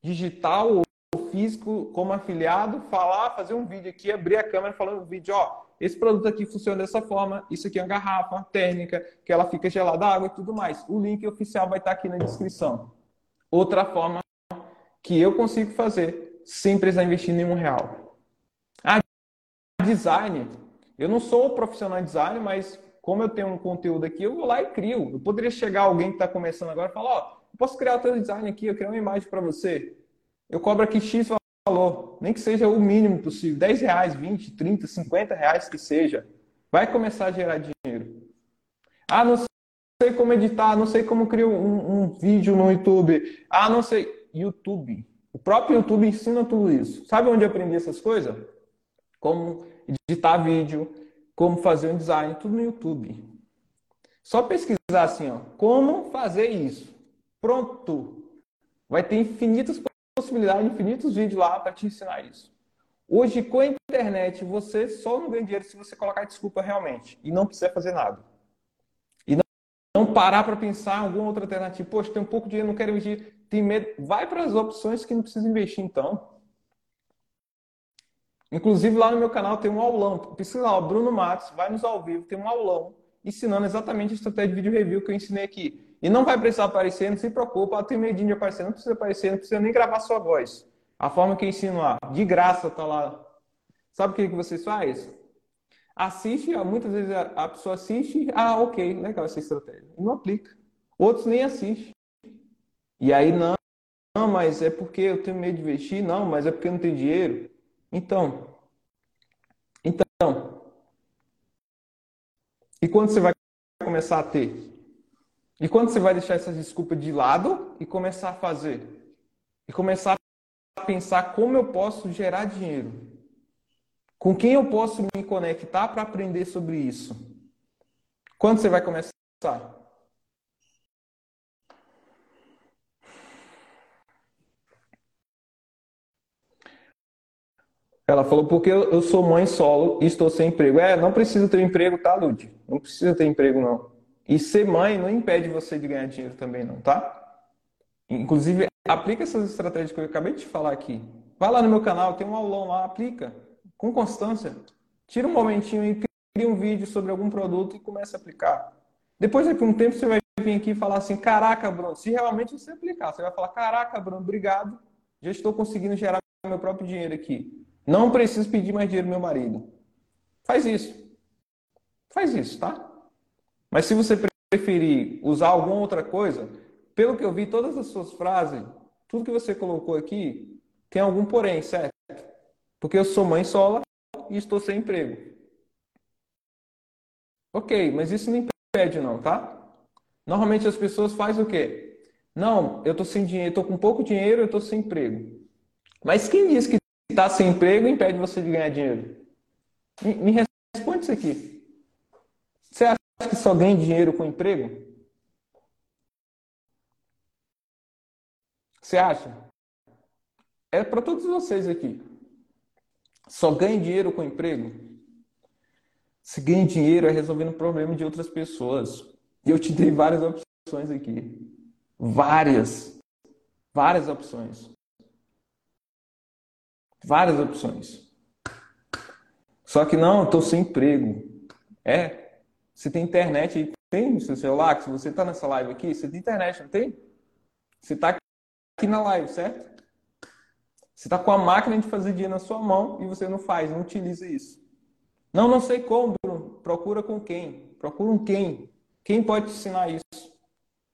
digital ou físico como afiliado, falar, fazer um vídeo aqui, abrir a câmera falando no vídeo, ó, esse produto aqui funciona dessa forma, isso aqui é uma garrafa térmica, que ela fica gelada água e tudo mais. O link oficial vai estar aqui na descrição. Outra forma que eu consigo fazer sem precisar investir nenhum real. Ah, design. Eu não sou profissional de design, mas como eu tenho um conteúdo aqui, eu vou lá e crio. Eu poderia chegar alguém que está começando agora e falar, ó, oh, posso criar o teu design aqui, eu criei uma imagem para você. Eu cobro aqui X valor, nem que seja o mínimo possível, 10 reais, 20, 30, 50 reais que seja. Vai começar a gerar dinheiro. Ah, não sei como editar, não sei como criar um, um vídeo no YouTube. Ah, não sei. YouTube. O próprio YouTube ensina tudo isso. Sabe onde eu aprendi essas coisas? Como editar vídeo, como fazer um design, tudo no YouTube. Só pesquisar assim, ó, como fazer isso. Pronto. Vai ter infinitas possibilidades, infinitos vídeos lá para te ensinar isso. Hoje, com a internet, você só não ganha dinheiro se você colocar desculpa realmente e não precisa fazer nada. Não, parar para pensar alguma outra alternativa. Poxa, tem um pouco de dinheiro, não quero investir, tem medo. Vai para as opções que não precisa investir então. Inclusive lá no meu canal tem um aulão. Pesquisa lá, Bruno Matos, vai nos ao vivo, tem um aulão ensinando exatamente a estratégia de vídeo review que eu ensinei aqui. E não vai precisar aparecer, não se preocupa, tem medinho de aparecer, não precisa aparecer, não precisa nem gravar sua voz. A forma que eu ensino lá, de graça, tá lá. Sabe o que vocês fazem? Assiste, muitas vezes a pessoa assiste, ah, ok, legal essa estratégia. Não aplica. Outros nem assistem. E aí, não, não, mas é porque eu tenho medo de investir, não, mas é porque eu não tenho dinheiro. Então, então, e quando você vai começar a ter? E quando você vai deixar essas desculpas de lado e começar a fazer? E começar a pensar como eu posso gerar dinheiro? Com quem eu posso me conectar para aprender sobre isso? Quando você vai começar? Ela falou, porque eu sou mãe solo e estou sem emprego. É, não precisa ter emprego, tá, Lud? Não precisa ter emprego, não. E ser mãe não impede você de ganhar dinheiro também, não, tá? Inclusive, aplica essas estratégias que eu acabei de falar aqui. Vai lá no meu canal, tem um aulão lá, aplica. Com constância. Tira um momentinho e cria um vídeo sobre algum produto e começa a aplicar. Depois daqui um tempo você vai vir aqui e falar assim, caraca, Bruno, se realmente você aplicar, você vai falar, caraca, Bruno, obrigado, já estou conseguindo gerar meu próprio dinheiro aqui. Não preciso pedir mais dinheiro meu marido. Faz isso. Faz isso, tá? Mas se você preferir usar alguma outra coisa, pelo que eu vi, todas as suas frases, tudo que você colocou aqui, tem algum porém, certo? Porque eu sou mãe sola e estou sem emprego. Ok, mas isso não impede não, tá? Normalmente as pessoas fazem o quê? Não, eu estou sem dinheiro, estou com pouco dinheiro, eu estou sem emprego. Mas quem disse que Estar sem emprego impede você de ganhar dinheiro. Me, me responde isso aqui. Você acha que só ganha dinheiro com emprego? Você acha? É para todos vocês aqui. Só ganha dinheiro com emprego? Se ganha dinheiro é resolvendo problema de outras pessoas. E eu te dei várias opções aqui. Várias. Várias opções. Várias opções. Só que não, estou sem emprego. É, você tem internet tem no seu celular, se você está nessa live aqui, você tem internet, não tem? Você está aqui na live, certo? Você está com a máquina de fazer dinheiro na sua mão e você não faz, não utiliza isso. Não, não sei como, Bruno. Procura com quem? Procura um quem. Quem pode te ensinar isso?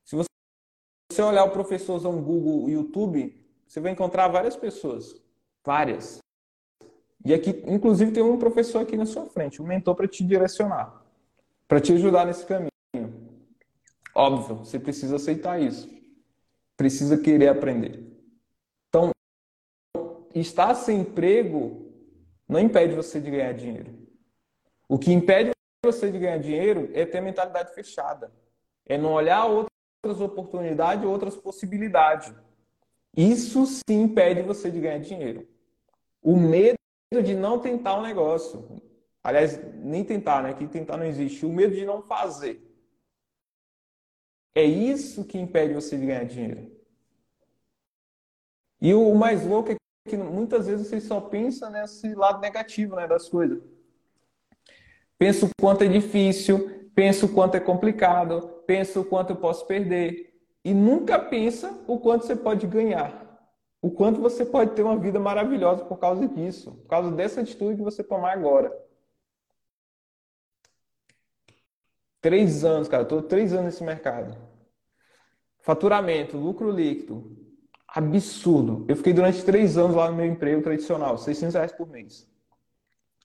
Se você olhar o professorzão Google YouTube, você vai encontrar várias pessoas. Várias. E aqui, inclusive, tem um professor aqui na sua frente, um mentor para te direcionar, para te ajudar nesse caminho. Óbvio, você precisa aceitar isso. Precisa querer aprender. Estar sem emprego não impede você de ganhar dinheiro. O que impede você de ganhar dinheiro é ter a mentalidade fechada. É não olhar outras oportunidades, outras possibilidades. Isso sim impede você de ganhar dinheiro. O medo de não tentar um negócio. Aliás, nem tentar, né? Que tentar não existe. O medo de não fazer. É isso que impede você de ganhar dinheiro. E o mais louco é que muitas vezes você só pensa nesse lado negativo né, das coisas. Pensa o quanto é difícil, pensa o quanto é complicado, pensa o quanto eu posso perder. E nunca pensa o quanto você pode ganhar. O quanto você pode ter uma vida maravilhosa por causa disso, por causa dessa atitude que você tomar agora. Três anos, cara, estou três anos nesse mercado. Faturamento, lucro líquido, absurdo. Eu fiquei durante três anos lá no meu emprego tradicional, 600 reais por mês.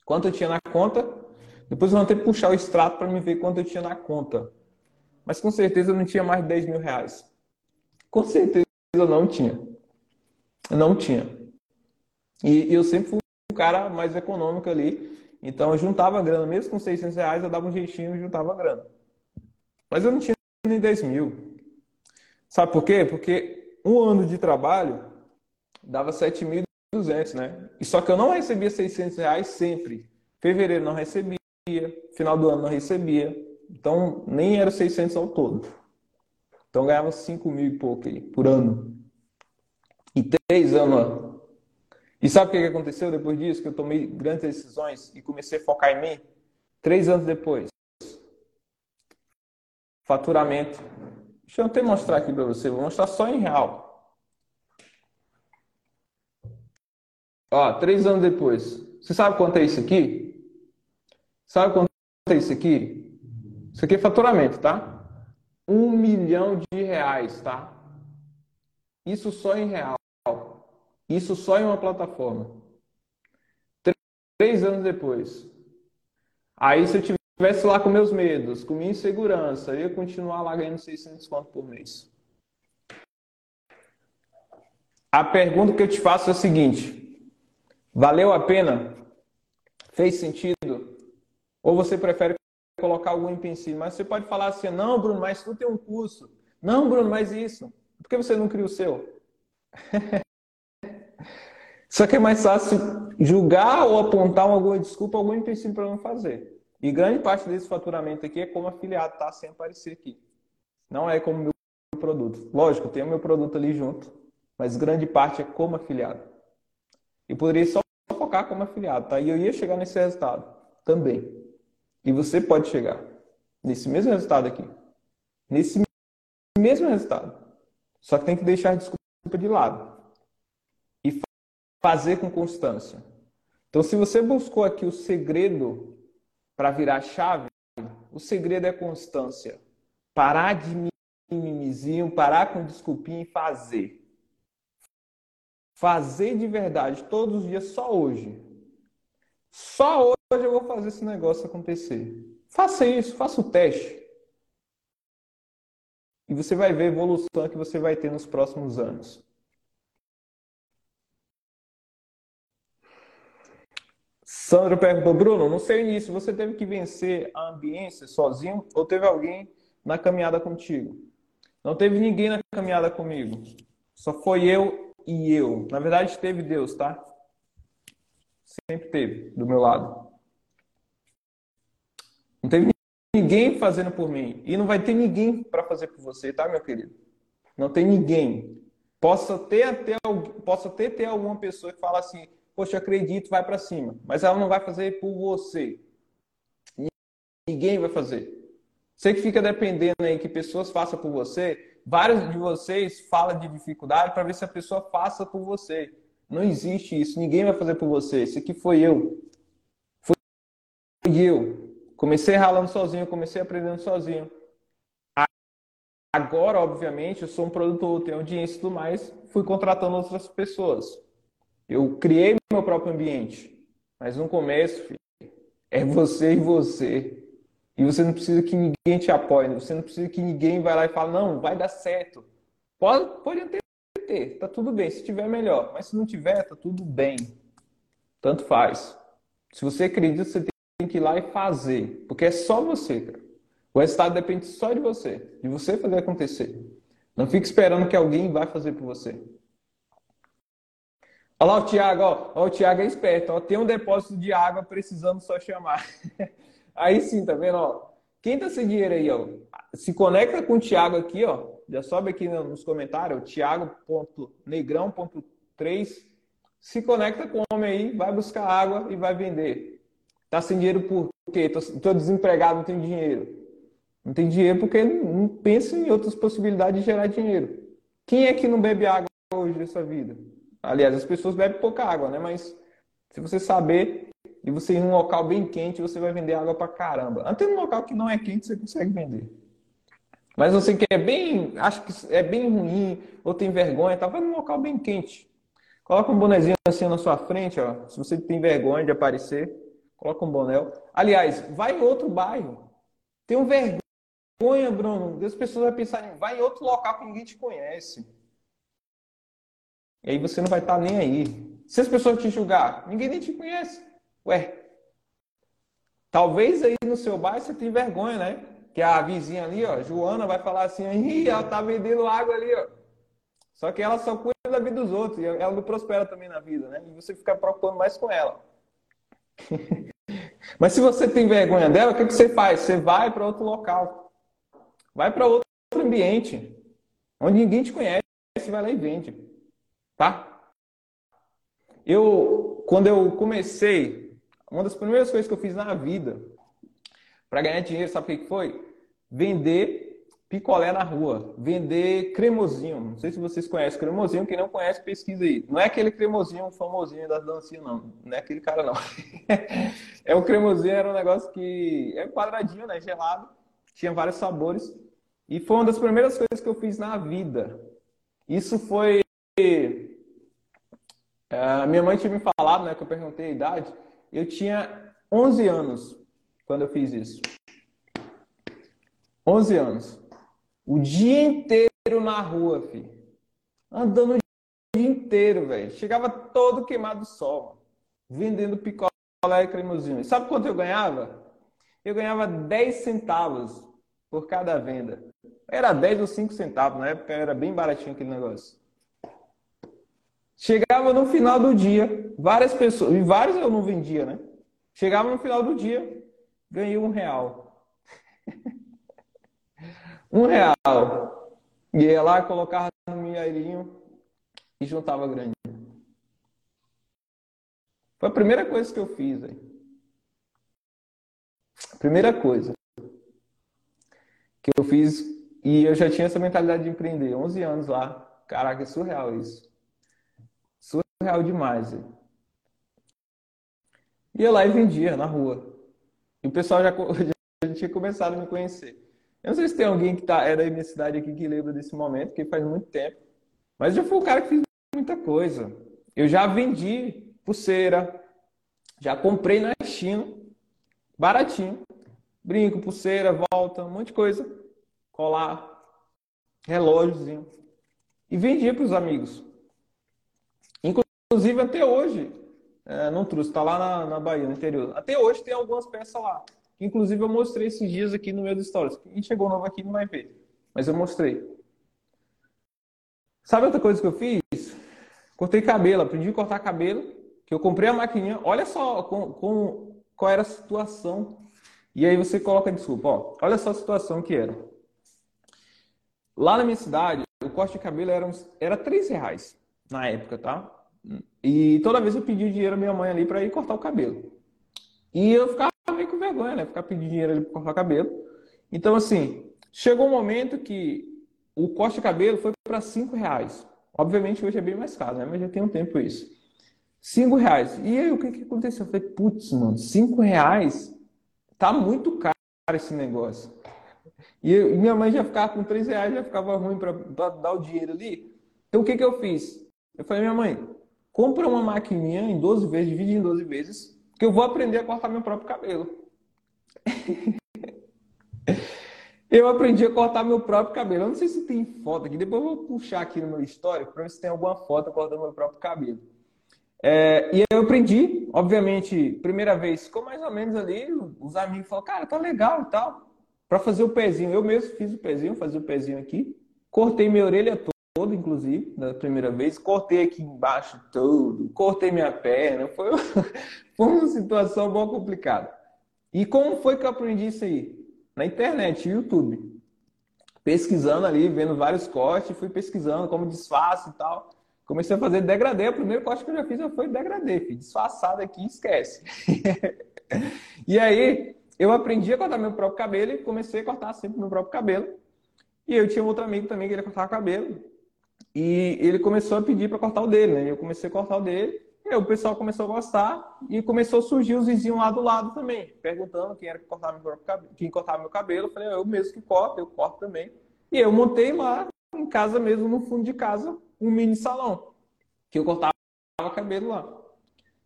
Quanto eu tinha na conta? Depois eu vou ter que puxar o extrato para me ver quanto eu tinha na conta. Mas com certeza eu não tinha mais de 10 mil reais. Com certeza eu não tinha. não tinha. E eu sempre fui o cara mais econômico ali. Então eu juntava grana, mesmo com 600 reais, eu dava um jeitinho e juntava grana. Mas eu não tinha nem 10 mil. Sabe por quê? Porque um ano de trabalho dava 7.200, né? E só que eu não recebia 600 reais sempre. Fevereiro não recebia, final do ano não recebia. Então nem era 600 ao todo. Então ganhava 5 mil e pouco aí, por ano. E três anos, e sabe o que aconteceu depois disso? Que eu tomei grandes decisões e comecei a focar em mim? Três anos depois. Faturamento. Deixa eu até mostrar aqui para você. Vou mostrar só em real. Ó, três anos depois. Você sabe quanto é isso aqui? Sabe quanto é isso aqui? Isso aqui é faturamento, tá? Um milhão de reais, tá? Isso só em real. Isso só em uma plataforma. Três anos depois. Aí se eu tivesse lá com meus medos, com minha insegurança, eu ia continuar lá ganhando 600 conto por mês. A pergunta que eu te faço é a seguinte: valeu a pena? Fez sentido? Ou você prefere colocar algum empecilho? Mas você pode falar assim: não, Bruno, mas tu tem um curso. Não, Bruno, mas isso. Por que você não cria o seu? [LAUGHS] Só que é mais fácil julgar ou apontar alguma desculpa, algum empecilho para não fazer. E grande parte desse faturamento aqui é como afiliado, tá? Sem aparecer aqui. Não é como meu produto. Lógico, tem o meu produto ali junto, mas grande parte é como afiliado. E poderia só focar como afiliado, tá? E eu ia chegar nesse resultado também. E você pode chegar nesse mesmo resultado aqui. Nesse mesmo resultado. Só que tem que deixar a desculpa de lado fazer com constância. Então, se você buscou aqui o segredo para virar chave, o segredo é constância. Parar de mimizinho, parar com desculpinha e fazer. Fazer de verdade, todos os dias, só hoje. Só hoje eu vou fazer esse negócio acontecer. Faça isso, faça o teste. E você vai ver a evolução que você vai ter nos próximos anos. Sandro perguntou, Bruno, no seu início você teve que vencer a ambiência sozinho ou teve alguém na caminhada contigo? Não teve ninguém na caminhada comigo. Só foi eu e eu. Na verdade, teve Deus, tá? Sempre teve do meu lado. Não teve ninguém fazendo por mim. E não vai ter ninguém para fazer por você, tá, meu querido? Não tem ninguém. Possa ter até, possa ter, ter alguma pessoa que fala assim, poxa, acredito, vai para cima. Mas ela não vai fazer por você. Ninguém vai fazer. Você que fica dependendo aí que pessoas façam por você, vários de vocês falam de dificuldade para ver se a pessoa faça por você. Não existe isso. Ninguém vai fazer por você. Esse aqui foi eu. Foi eu. Comecei ralando sozinho, comecei aprendendo sozinho. Agora, obviamente, eu sou um produtor, tenho audiência e tudo mais, fui contratando outras pessoas. Eu criei meu próprio ambiente. Mas no começo, filho, é você e você. E você não precisa que ninguém te apoie. Você não precisa que ninguém vá lá e fale, não, vai dar certo. Pode, pode até ter, tá tudo bem. Se tiver, melhor. Mas se não tiver, tá tudo bem. Tanto faz. Se você acredita, você tem que ir lá e fazer. Porque é só você, cara. O resultado depende só de você. De você fazer acontecer. Não fique esperando que alguém vai fazer por você. Olha lá o Thiago, ó. ó o Thiago é esperto, ó. Tem um depósito de água precisando só chamar. [LAUGHS] aí sim, tá vendo, ó? Quem tá sem dinheiro aí, ó? Se conecta com o Thiago aqui, ó. Já sobe aqui nos comentários, thiago.negrão.3. Se conecta com o homem aí, vai buscar água e vai vender. Tá sem dinheiro por quê? Tô, tô desempregado, não tenho dinheiro. Não tem dinheiro porque não pensa em outras possibilidades de gerar dinheiro. Quem é que não bebe água hoje nessa vida? Aliás, as pessoas bebem pouca água, né? Mas se você saber e você ir num local bem quente, você vai vender água pra caramba. Até num local que não é quente, você consegue vender. Mas você quer bem, acho que é bem ruim, ou tem vergonha, tá? Vai num local bem quente. Coloca um bonezinho assim na sua frente, ó. Se você tem vergonha de aparecer, coloca um boné. Aliás, vai em outro bairro. Tem um vergonha, Bruno. As pessoas vão pensar, vai em outro local que ninguém te conhece. E aí você não vai estar nem aí. Se as pessoas te julgar, ninguém nem te conhece. Ué, talvez aí no seu bairro você tenha vergonha, né? Que a vizinha ali, ó, Joana, vai falar assim, Ih, ela tá vendendo água ali, ó. Só que ela só cuida da vida dos outros e ela não prospera também na vida, né? E você fica preocupando mais com ela. [LAUGHS] Mas se você tem vergonha dela, o que, que você faz? Você vai para outro local. Vai para outro ambiente. Onde ninguém te conhece, vai lá e vende. Tá? Eu, quando eu comecei, uma das primeiras coisas que eu fiz na vida para ganhar dinheiro, sabe o que foi? Vender picolé na rua, vender cremosinho. Não sei se vocês conhecem cremosinho, quem não conhece, pesquisa aí. Não é aquele cremosinho famosinho das dancinhas, não. Não é aquele cara, não. [LAUGHS] é o cremosinho, era um negócio que é quadradinho, né? Gelado. Tinha vários sabores. E foi uma das primeiras coisas que eu fiz na vida. Isso foi Uh, minha mãe tinha me falado, né, que eu perguntei a idade, eu tinha 11 anos quando eu fiz isso. 11 anos. O dia inteiro na rua, filho. Andando o dia inteiro, velho. Chegava todo queimado do sol, vendendo picolé e cremosinho. Sabe quanto eu ganhava? Eu ganhava 10 centavos por cada venda. Era 10 ou 5 centavos, na época era bem baratinho aquele negócio. Chegava no final do dia, várias pessoas, e vários eu não vendia, né? Chegava no final do dia, ganhei um real. [LAUGHS] um real. Ia lá, colocava no milheirinho e juntava grande. Foi a primeira coisa que eu fiz, aí. Primeira coisa que eu fiz, e eu já tinha essa mentalidade de empreender, 11 anos lá. Caraca, é surreal isso surreal demais. Ia lá e vendia na rua. E o pessoal já, [LAUGHS] já tinha começado a me conhecer. Eu não sei se tem alguém que tá, é da minha cidade aqui que lembra desse momento, que faz muito tempo. Mas eu fui o cara que fez muita coisa. Eu já vendi pulseira, já comprei na China, baratinho. Brinco, pulseira, volta, um monte de coisa. Colar, relógiozinho. E vendia para os amigos. Inclusive, até hoje, é, não trouxe, está lá na, na Bahia, no interior. Até hoje tem algumas peças lá. Inclusive, eu mostrei esses dias aqui no dos stories. Quem chegou novo aqui não vai ver. Mas eu mostrei. Sabe outra coisa que eu fiz? Cortei cabelo, aprendi a cortar cabelo. Que eu comprei a maquininha. Olha só com, com, qual era a situação. E aí você coloca desculpa. Ó, olha só a situação que era. Lá na minha cidade, o corte de cabelo era, uns, era 3 reais na época, tá? E toda vez eu pedia dinheiro à minha mãe ali para ir cortar o cabelo. E eu ficava meio com vergonha, né? Ficar pedindo dinheiro ali para cortar o cabelo. Então, assim, chegou um momento que o corte de cabelo foi para cinco reais. Obviamente hoje é bem mais caro, né? Mas já tem um tempo isso. Cinco reais. E aí o que, que aconteceu? Eu falei, putz, mano, cinco reais tá muito caro esse negócio. E, eu, minha mãe já ficava com três reais, já ficava ruim para dar o dinheiro ali. Então o que, que eu fiz? Eu falei, minha mãe, compra uma maquininha em 12 vezes, divide em 12 vezes, que eu vou aprender a cortar meu próprio cabelo. [LAUGHS] eu aprendi a cortar meu próprio cabelo. Eu não sei se tem foto aqui, depois eu vou puxar aqui no meu histórico para ver se tem alguma foto cortando meu próprio cabelo. É, e eu aprendi, obviamente, primeira vez ficou mais ou menos ali, os amigos falaram, cara, tá legal e tal. Para fazer o pezinho, eu mesmo fiz o pezinho, fazia o pezinho aqui, cortei minha orelha todo, inclusive, da primeira vez. Cortei aqui embaixo todo, cortei minha perna. Foi, [LAUGHS] foi uma situação bem complicada. E como foi que eu aprendi isso aí? Na internet, YouTube. Pesquisando ali, vendo vários cortes, fui pesquisando como disfarce e tal. Comecei a fazer degradê. O primeiro corte que eu já fiz foi degradê, filho. Disfarçado aqui, esquece. [LAUGHS] e aí, eu aprendi a cortar meu próprio cabelo e comecei a cortar sempre meu próprio cabelo. E eu tinha um outro amigo também que ele cortava cabelo. E ele começou a pedir para cortar o dele, né? Eu comecei a cortar o dele. E aí o pessoal começou a gostar e começou a surgir os vizinhos lá do lado também, perguntando quem era que cortava meu cabelo, quem cortava meu cabelo. Eu falei, eu mesmo que corto, eu corto também. E eu montei lá em casa mesmo, no fundo de casa, um mini salão que eu cortava cabelo lá.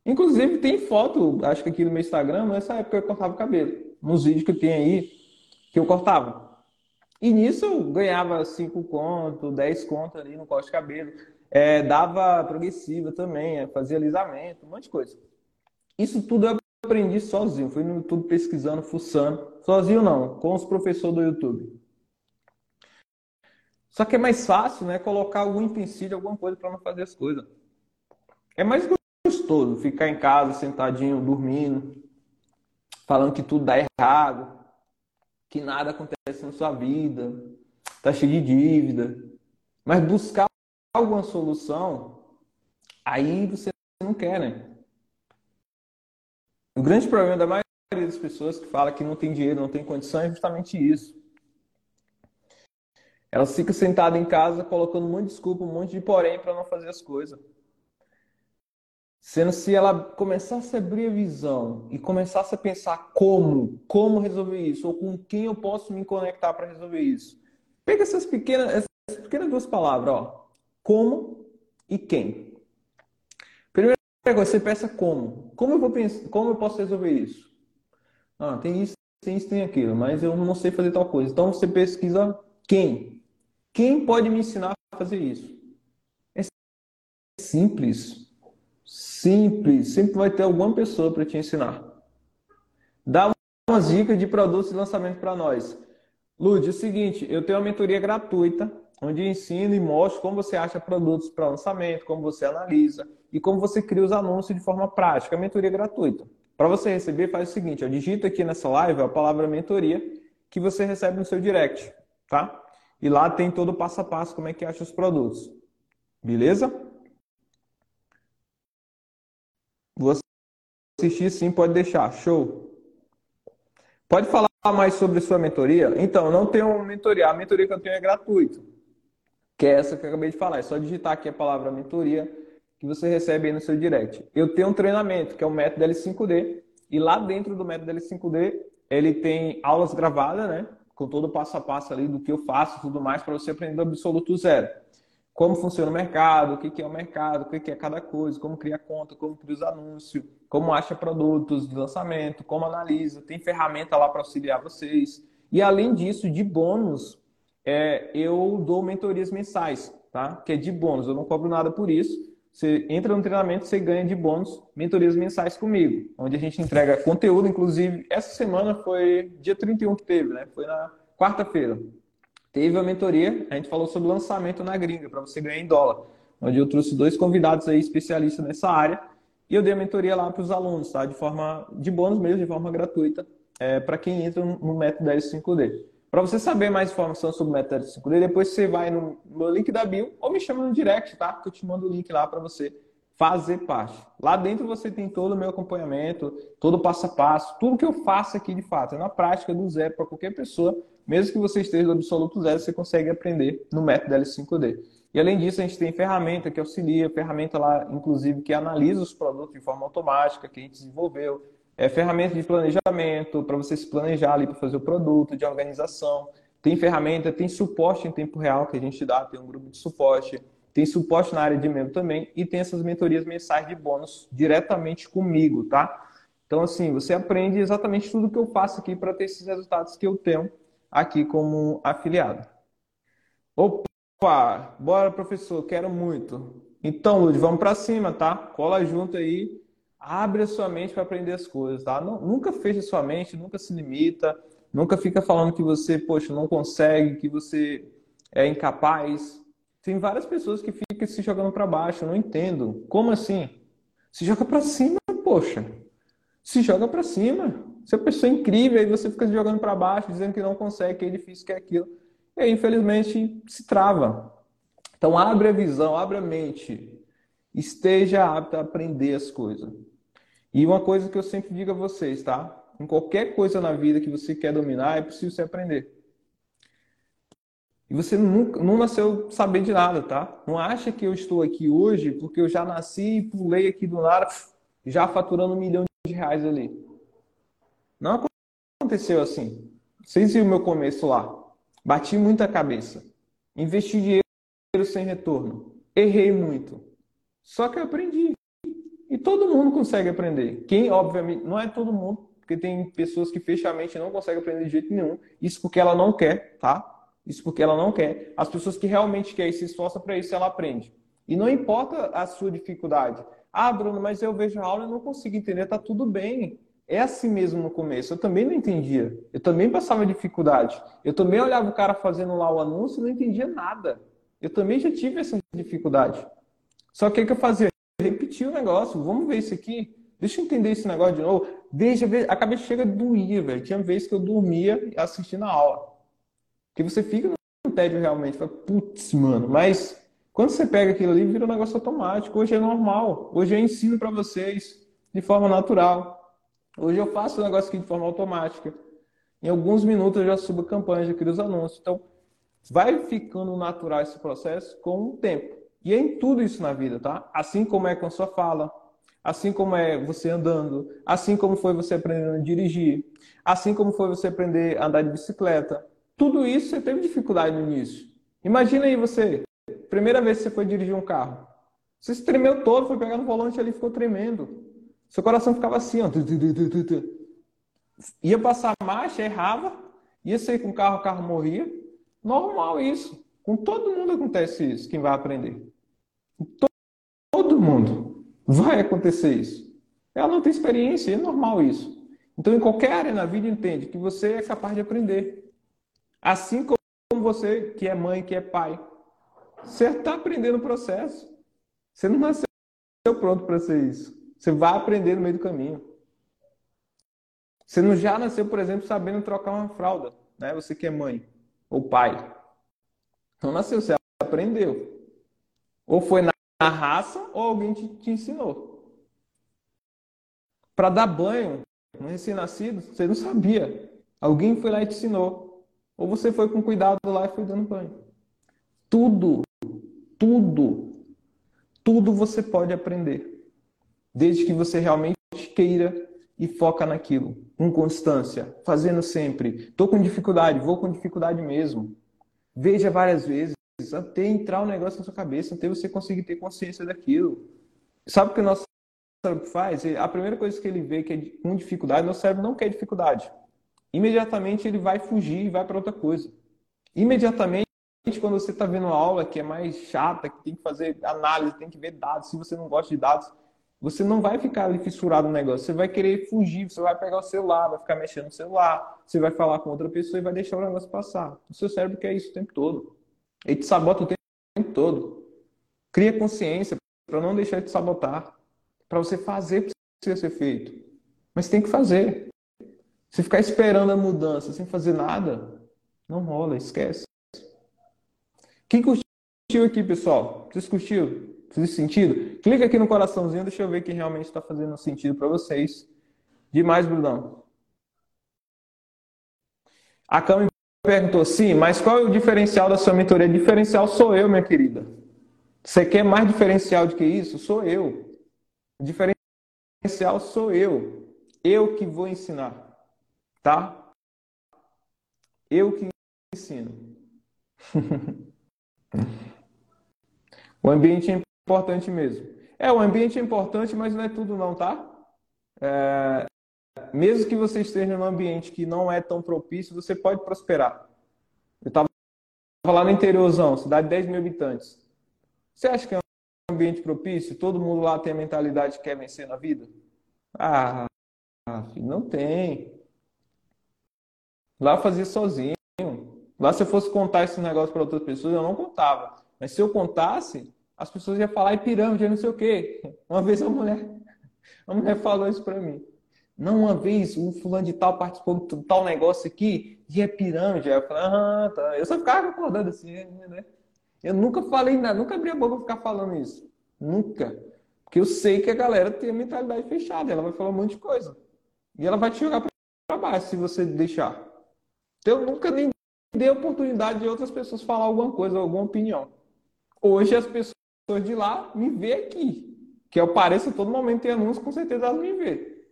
Inclusive tem foto, acho que aqui no meu Instagram, nessa época eu cortava cabelo. Nos vídeos que tem aí que eu cortava. E nisso eu ganhava 5 conto, 10 conto ali no corte de cabelo. É, dava progressiva também, é, fazia alisamento, um monte de coisa. Isso tudo eu aprendi sozinho. Fui no YouTube pesquisando, fuçando. Sozinho não, com os professores do YouTube. Só que é mais fácil, né? Colocar algum empecilho, alguma coisa para não fazer as coisas. É mais gostoso ficar em casa, sentadinho, dormindo, falando que tudo dá errado, que nada acontece na sua vida, tá cheio de dívida. Mas buscar alguma solução, aí você não quer, né? O grande problema da maioria das pessoas que fala que não tem dinheiro, não tem condição, é justamente isso. Elas ficam sentadas em casa colocando um monte de desculpa, um monte de porém para não fazer as coisas. Sendo se ela começasse a abrir a visão e começasse a pensar como, como resolver isso, ou com quem eu posso me conectar para resolver isso. Pega essas pequenas, essas pequenas duas palavras, ó. Como e quem. Primeira coisa, você pensa como. Como eu vou pensar, como eu posso resolver isso? Ah, tem isso, tem isso, tem aquilo, mas eu não sei fazer tal coisa. Então você pesquisa quem. Quem pode me ensinar a fazer isso? É simples. Simples. Sempre vai ter alguma pessoa para te ensinar. Dá umas dicas de produtos de lançamento para nós. Lud, é o seguinte, eu tenho uma mentoria gratuita, onde ensino e mostro como você acha produtos para lançamento, como você analisa e como você cria os anúncios de forma prática. A mentoria é gratuita. Para você receber, faz o seguinte, ó, digita aqui nessa live a palavra mentoria que você recebe no seu direct, tá? E lá tem todo o passo a passo como é que acha os produtos. Beleza? Vou assistir sim, pode deixar. Show. Pode falar mais sobre sua mentoria? Então, não tenho mentoria. A mentoria que eu tenho é gratuita. Que é essa que eu acabei de falar. É só digitar aqui a palavra mentoria que você recebe aí no seu direct. Eu tenho um treinamento, que é o método L5D. E lá dentro do método L5D, ele tem aulas gravadas, né? com todo o passo a passo ali do que eu faço e tudo mais para você aprender do absoluto zero. Como funciona o mercado, o que é o mercado, o que é cada coisa, como cria conta, como cria os anúncios, como acha produtos de lançamento, como analisa, tem ferramenta lá para auxiliar vocês. E além disso, de bônus, é, eu dou mentorias mensais, tá? Que é de bônus, eu não cobro nada por isso. Você entra no treinamento, você ganha de bônus mentorias mensais comigo, onde a gente entrega conteúdo. Inclusive, essa semana foi dia 31 que teve, né? Foi na quarta-feira. Teve a mentoria, a gente falou sobre lançamento na gringa, para você ganhar em dólar. Onde eu trouxe dois convidados aí especialistas nessa área. E eu dei a mentoria lá para os alunos, tá? De forma de bônus mesmo, de forma gratuita, é, para quem entra no método L5D. Para você saber mais informação sobre o método 5D, depois você vai no, no link da bio ou me chama no direct, tá? Que eu te mando o link lá para você fazer parte. Lá dentro você tem todo o meu acompanhamento, todo o passo a passo, tudo que eu faço aqui de fato, é na prática do zero para qualquer pessoa, mesmo que você esteja no absoluto zero, você consegue aprender no método L5D. E além disso, a gente tem ferramenta que auxilia, ferramenta lá, inclusive, que analisa os produtos de forma automática, que a gente desenvolveu, é, ferramentas de planejamento para você se planejar ali para fazer o produto, de organização. Tem ferramenta, tem suporte em tempo real que a gente dá, tem um grupo de suporte, tem suporte na área de membro também e tem essas mentorias mensais de bônus diretamente comigo, tá? Então, assim, você aprende exatamente tudo que eu faço aqui para ter esses resultados que eu tenho aqui como afiliado. Opa! Bora, professor, quero muito. Então, Lud, vamos para cima, tá? Cola junto aí abre a sua mente para aprender as coisas, tá? Não, nunca feche a sua mente, nunca se limita, nunca fica falando que você, poxa, não consegue, que você é incapaz. Tem várias pessoas que ficam se jogando para baixo. Eu não entendo. Como assim? Se joga para cima, poxa. Se joga para cima. Você é uma pessoa incrível, aí você fica se jogando para baixo, dizendo que não consegue, que é difícil, que é aquilo. E aí, infelizmente, se trava. Então, abre a visão, abre a mente. Esteja apto a aprender as coisas. E uma coisa que eu sempre digo a vocês, tá? Em qualquer coisa na vida que você quer dominar, é possível você aprender. E você nunca, não nasceu sabendo de nada, tá? Não acha que eu estou aqui hoje porque eu já nasci e pulei aqui do nada, já faturando um milhão de reais ali. Não aconteceu assim. Vocês viram o meu começo lá. Bati muita cabeça. Investi dinheiro sem retorno. Errei muito. Só que eu aprendi. E todo mundo consegue aprender. Quem, obviamente, não é todo mundo, porque tem pessoas que fecham a mente e não conseguem aprender de jeito nenhum. Isso porque ela não quer, tá? Isso porque ela não quer. As pessoas que realmente querem e se esforçam para isso, ela aprende. E não importa a sua dificuldade. Ah, Bruno, mas eu vejo a aula e não consigo entender. Tá tudo bem. É assim mesmo no começo. Eu também não entendia. Eu também passava dificuldade. Eu também olhava o cara fazendo lá o anúncio e não entendia nada. Eu também já tive essa dificuldade. Só que o que eu fazia? repetir o negócio. Vamos ver isso aqui. Deixa eu entender esse negócio de novo. Deixa ver. A cabeça chega a doer, velho. Tinha vezes que eu dormia assistindo a aula. Porque você fica no tédio realmente. Fala, putz, mano. Mas quando você pega aquilo ali, vira um negócio automático. Hoje é normal. Hoje eu ensino para vocês de forma natural. Hoje eu faço o negócio aqui de forma automática. Em alguns minutos eu já subo a campanha, já crio os anúncios. Então, vai ficando natural esse processo com o tempo. E é em tudo isso na vida, tá? Assim como é com a sua fala, assim como é você andando, assim como foi você aprendendo a dirigir, assim como foi você aprender a andar de bicicleta. Tudo isso você teve dificuldade no início. Imagina aí você, primeira vez que você foi dirigir um carro. Você se tremeu todo, foi pegar no volante ali, ficou tremendo. Seu coração ficava assim, ó. Ia passar marcha, errava, ia sair com o carro, o carro morria. Normal isso. Com todo mundo acontece isso, quem vai aprender. Todo mundo vai acontecer isso. Ela não tem experiência, é normal isso. Então, em qualquer área na vida, entende que você é capaz de aprender. Assim como você, que é mãe, que é pai. Você está aprendendo o processo. Você não nasceu pronto para ser isso. Você vai aprender no meio do caminho. Você não já nasceu, por exemplo, sabendo trocar uma fralda, né? Você que é mãe ou pai. Não nasceu, você aprendeu. Ou foi na raça ou alguém te, te ensinou. Para dar banho no recém-nascido, você não sabia. Alguém foi lá e te ensinou. Ou você foi com cuidado lá e foi dando banho. Tudo, tudo, tudo você pode aprender. Desde que você realmente queira e foca naquilo, com constância, fazendo sempre. Estou com dificuldade, vou com dificuldade mesmo. Veja várias vezes, até entrar o um negócio na sua cabeça, até você conseguir ter consciência daquilo. Sabe o que o nosso cérebro faz? A primeira coisa que ele vê que é com dificuldade, nosso cérebro não quer dificuldade. Imediatamente ele vai fugir e vai para outra coisa. Imediatamente, quando você está vendo aula que é mais chata, que tem que fazer análise, tem que ver dados, se você não gosta de dados, você não vai ficar ali fissurado no negócio, você vai querer fugir, você vai pegar o celular, vai ficar mexendo no celular, você vai falar com outra pessoa e vai deixar o negócio passar. O seu cérebro quer isso o tempo todo. Ele te sabota o tempo todo. Cria consciência para não deixar de te sabotar, para você fazer precisa ser feito. Mas tem que fazer. Se ficar esperando a mudança sem fazer nada, não rola, esquece. Quem curtiu aqui, pessoal? Vocês curtiram? Fez sentido? Clica aqui no coraçãozinho, deixa eu ver que realmente está fazendo sentido para vocês. Demais, Brunão. A Cami perguntou, sim, mas qual é o diferencial da sua mentoria? Diferencial sou eu, minha querida. Você quer mais diferencial do que isso? Sou eu. Diferencial sou eu. Eu que vou ensinar. Tá? Eu que ensino. [LAUGHS] o ambiente é importante mesmo. É, o ambiente é importante, mas não é tudo não, tá? É, mesmo que você esteja num ambiente que não é tão propício, você pode prosperar. Eu estava lá no interiorzão, cidade de 10 mil habitantes. Você acha que é um ambiente propício? Todo mundo lá tem a mentalidade que quer vencer na vida? Ah, não tem. Lá eu fazia sozinho. Lá se eu fosse contar esse negócio para outras pessoas, eu não contava. Mas se eu contasse, as pessoas iam falar, é pirâmide, não sei o quê. Uma vez uma mulher, uma mulher falou isso para mim. Não, uma vez o fulano de tal participou de tal negócio aqui e é pirâmide. Eu falei, ah, tá. Eu só ficava concordando assim, né? Eu nunca falei nada, nunca abri a boca pra ficar falando isso. Nunca. Porque eu sei que a galera tem a mentalidade fechada, ela vai falar um monte de coisa. E ela vai te jogar para baixo se você deixar. Então eu nunca nem dei oportunidade de outras pessoas falar alguma coisa, alguma opinião. Hoje as pessoas de lá me vê aqui. Que eu apareço a todo momento em anúncio, com certeza elas me vê.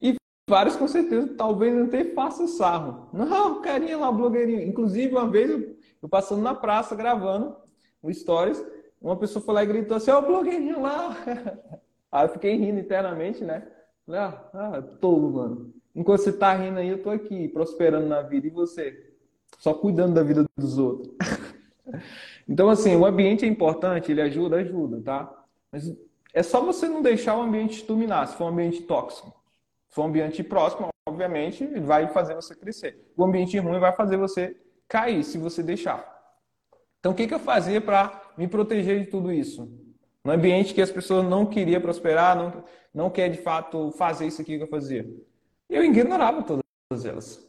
E vários com certeza talvez até faça sarro. Não, carinha lá, blogueirinho. Inclusive, uma vez eu, eu passando na praça gravando o Stories, uma pessoa foi lá e gritou assim, ó, oh, blogueirinho lá. [LAUGHS] Aí eu fiquei rindo internamente, né? Ah, ah, tolo, mano. Enquanto você tá rindo aí, eu tô aqui, prosperando na vida. E você? Só cuidando da vida dos outros. [LAUGHS] então, assim, o ambiente é importante, ele ajuda, ajuda, tá? Mas é só você não deixar o ambiente te dominar, se for um ambiente tóxico. Se for um ambiente próximo, obviamente, vai fazer você crescer. O ambiente ruim vai fazer você cair, se você deixar. Então, o que, que eu fazia para me proteger de tudo isso? No ambiente que as pessoas não queriam prosperar, não, não quer de fato fazer isso aqui que eu fazia. Eu ignorava todas elas.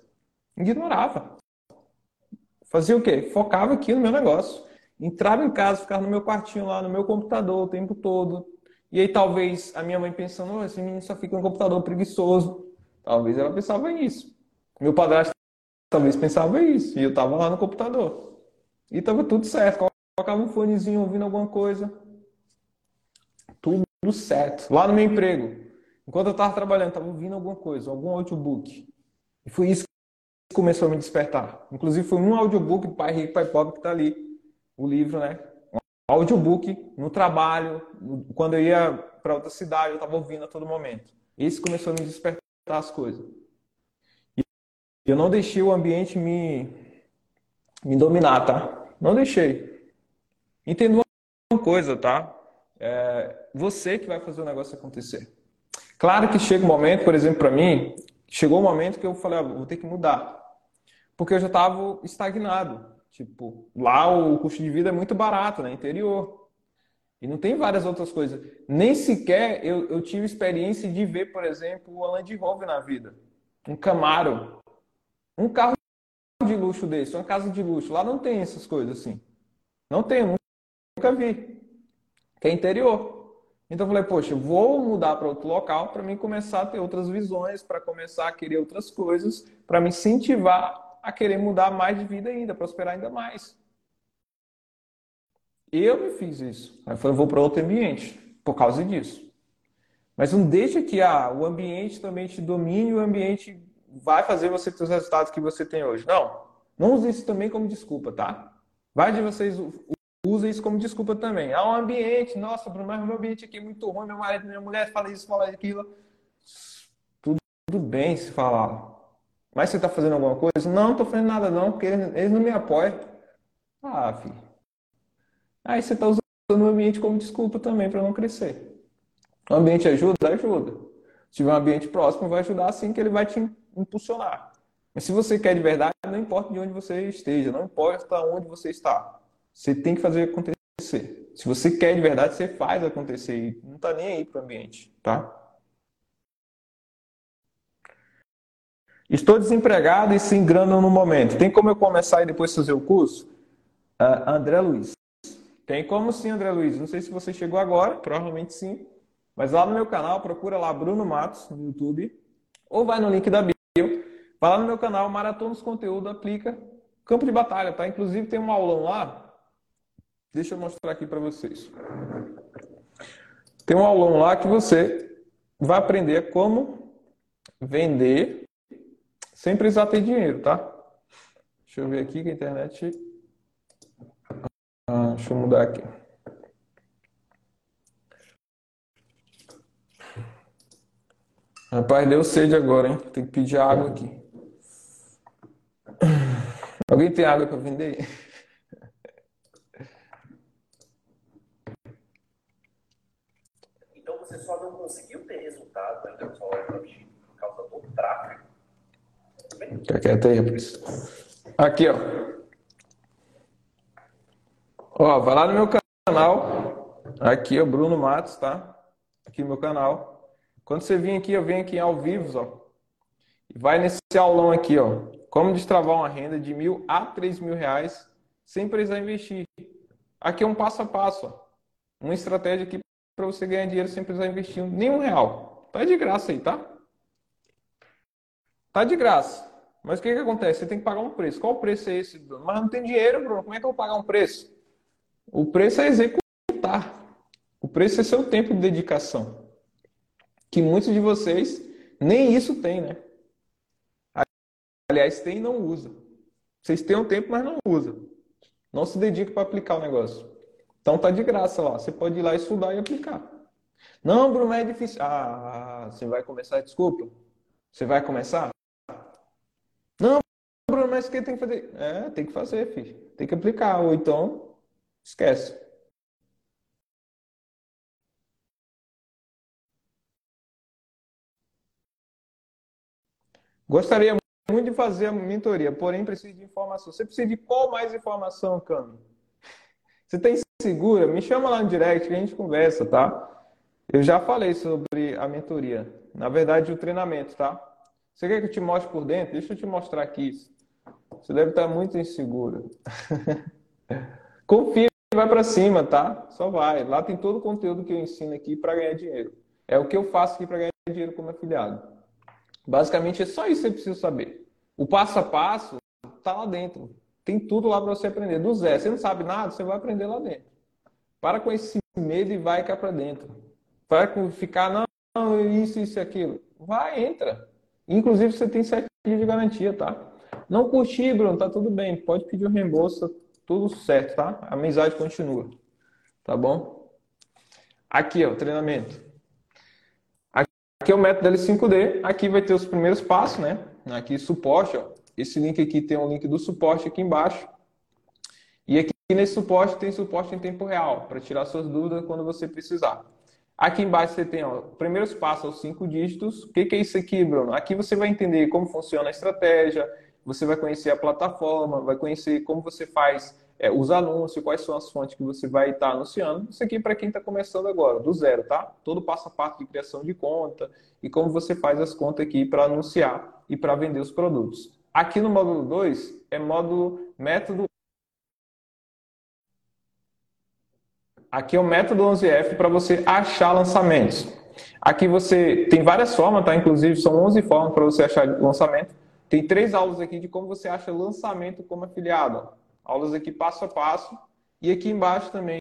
Ignorava. Fazia o quê? Focava aqui no meu negócio. Entrava em casa, ficava no meu quartinho lá, no meu computador o tempo todo. E aí talvez a minha mãe pensando, oh, esse menino só fica no computador preguiçoso. Talvez ela pensava isso. Meu padrasto talvez pensava isso. E eu estava lá no computador. E estava tudo certo. Colocava um fonezinho ouvindo alguma coisa. Tudo certo. Lá no meu emprego. Enquanto eu estava trabalhando, estava ouvindo alguma coisa, algum audiobook. E foi isso que começou a me despertar. Inclusive foi um audiobook do Pai Rico, Pai Pobre que está ali. O livro, né? Um audiobook no trabalho. Quando eu ia para outra cidade, eu estava ouvindo a todo momento. Esse começou a me despertar as coisas. E eu não deixei o ambiente me, me dominar, tá? Não deixei. Entenda uma coisa, tá? É você que vai fazer o negócio acontecer. Claro que chega um momento, por exemplo, para mim, chegou um momento que eu falei, ah, vou ter que mudar. Porque eu já estava estagnado. Tipo, lá o custo de vida é muito barato, né? Interior. E não tem várias outras coisas. Nem sequer eu, eu tive experiência de ver, por exemplo, o Land Rover na vida. Um Camaro. Um carro de luxo desse, uma casa de luxo. Lá não tem essas coisas assim. Não tem, nunca vi. Que é interior. Então eu falei, poxa, vou mudar para outro local para mim começar a ter outras visões, para começar a querer outras coisas, para me incentivar a querer mudar mais de vida ainda, prosperar ainda mais. Eu me fiz isso. Eu falei, vou para outro ambiente por causa disso. Mas não deixa que ah, o ambiente também te domine, o ambiente vai fazer você ter os resultados que você tem hoje. Não. Não use isso também como desculpa, tá? Vai de vocês usa isso como desculpa também. Ah, o ambiente, nossa, Bruno, mas o meu ambiente aqui é muito ruim, meu marido, minha mulher fala isso, fala aquilo. Tudo bem se falar. Mas você está fazendo alguma coisa? Não, não estou fazendo nada não, porque eles, não me apoiam. Ah, filho. Aí você está usando o ambiente como desculpa também para não crescer. O ambiente ajuda? Ajuda. Se tiver um ambiente próximo, vai ajudar assim que ele vai te impulsionar. Mas se você quer de verdade, não importa de onde você esteja, não importa onde você está. Você tem que fazer acontecer. Se você quer de verdade, você faz acontecer e não está nem aí para o ambiente, tá? Estou desempregado e sem grana no momento. Tem como eu começar e depois fazer o curso? Uh, André Luiz. Tem como sim, André Luiz. Não sei se você chegou agora, provavelmente sim. Mas lá no meu canal, procura lá Bruno Matos no YouTube. Ou vai no link da bio. Vai lá no meu canal, Maratonos Conteúdo, aplica. Campo de Batalha, tá? Inclusive tem um aulão lá Deixa eu mostrar aqui para vocês. Tem um aulão lá que você vai aprender como vender sem precisar ter dinheiro, tá? Deixa eu ver aqui que a internet. Ah, deixa eu mudar aqui. Rapaz, deu sede agora, hein? Tem que pedir água aqui. Alguém tem água para vender? conseguiu ter resultado ainda no salário dropshipping por causa do tráfego. Fica quieto aí, rapaz. Aqui, ó. Ó, vai lá no meu canal. Aqui o Bruno Matos, tá? Aqui no meu canal. Quando você vir aqui, eu venho aqui ao vivo, ó. E vai nesse aulão aqui, ó. Como destravar uma renda de mil a três mil reais sem precisar investir. Aqui é um passo a passo, ó. Uma estratégia aqui para você ganhar dinheiro sem precisar investir nenhum real. Tá de graça aí, tá? Tá de graça. Mas o que, que acontece? Você tem que pagar um preço. Qual preço é esse? Mas não tem dinheiro, Bruno. Como é que eu vou pagar um preço? O preço é executar. O preço é seu tempo de dedicação. Que muitos de vocês nem isso tem, né? Aliás, tem e não usa. Vocês têm um tempo, mas não usa. Não se dedica para aplicar o negócio. Então tá de graça lá. Você pode ir lá estudar e aplicar. Não, Bruno, é difícil. Ah, você vai começar, desculpa. Você vai começar? Mas que tem que fazer? É, tem que fazer, filho. Tem que aplicar. Ou então, esquece. Gostaria muito de fazer a mentoria, porém preciso de informação. Você precisa de qual mais informação, Cano? Você tem segura? Me chama lá no direct que a gente conversa, tá? Eu já falei sobre a mentoria. Na verdade, o treinamento, tá? Você quer que eu te mostre por dentro? Deixa eu te mostrar aqui. Você deve estar muito inseguro. [LAUGHS] Confia vai para cima, tá? Só vai. Lá tem todo o conteúdo que eu ensino aqui para ganhar dinheiro. É o que eu faço aqui para ganhar dinheiro como afiliado. Basicamente é só isso que você precisa saber. O passo a passo está lá dentro. Tem tudo lá para você aprender. Do zero. Você não sabe nada, você vai aprender lá dentro. Para com esse medo e vai cá para dentro. Para ficar, não, isso, isso e aquilo. Vai, entra. Inclusive, você tem sete dias de garantia, tá? Não curti, Bruno, tá tudo bem. Pode pedir o reembolso, tudo certo, tá? A amizade continua. Tá bom? Aqui, ó, treinamento. Aqui é o método L5D. Aqui vai ter os primeiros passos, né? Aqui, suporte, ó. Esse link aqui tem um link do suporte aqui embaixo. E aqui nesse suporte tem suporte em tempo real, para tirar suas dúvidas quando você precisar. Aqui embaixo você tem ó, primeiros passos aos cinco dígitos. O que, que é isso aqui, Bruno? Aqui você vai entender como funciona a estratégia, você vai conhecer a plataforma, vai conhecer como você faz é, os anúncios, quais são as fontes que você vai estar anunciando. Isso aqui é para quem está começando agora, do zero, tá? Todo passo a passo de criação de conta e como você faz as contas aqui para anunciar e para vender os produtos. Aqui no módulo 2 é módulo método Aqui é o método 11F para você achar lançamentos. Aqui você tem várias formas, tá? Inclusive são 11 formas para você achar lançamento. Tem três aulas aqui de como você acha lançamento como afiliado. Aulas aqui passo a passo. E aqui embaixo também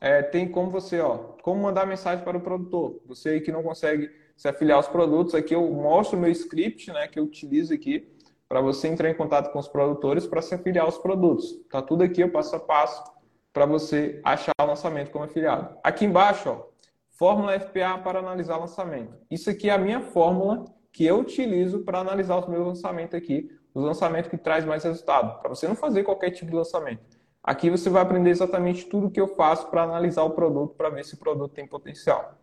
é, tem como você, ó, como mandar mensagem para o produtor. Você aí que não consegue se afiliar aos produtos, aqui eu mostro o meu script, né, que eu utilizo aqui para você entrar em contato com os produtores para se afiliar aos produtos. Tá tudo aqui, passo a passo para você achar o lançamento como afiliado. Aqui embaixo, ó, fórmula FPA para analisar lançamento. Isso aqui é a minha fórmula que eu utilizo para analisar os meus lançamentos aqui, os lançamentos que traz mais resultado, para você não fazer qualquer tipo de lançamento. Aqui você vai aprender exatamente tudo que eu faço para analisar o produto, para ver se o produto tem potencial.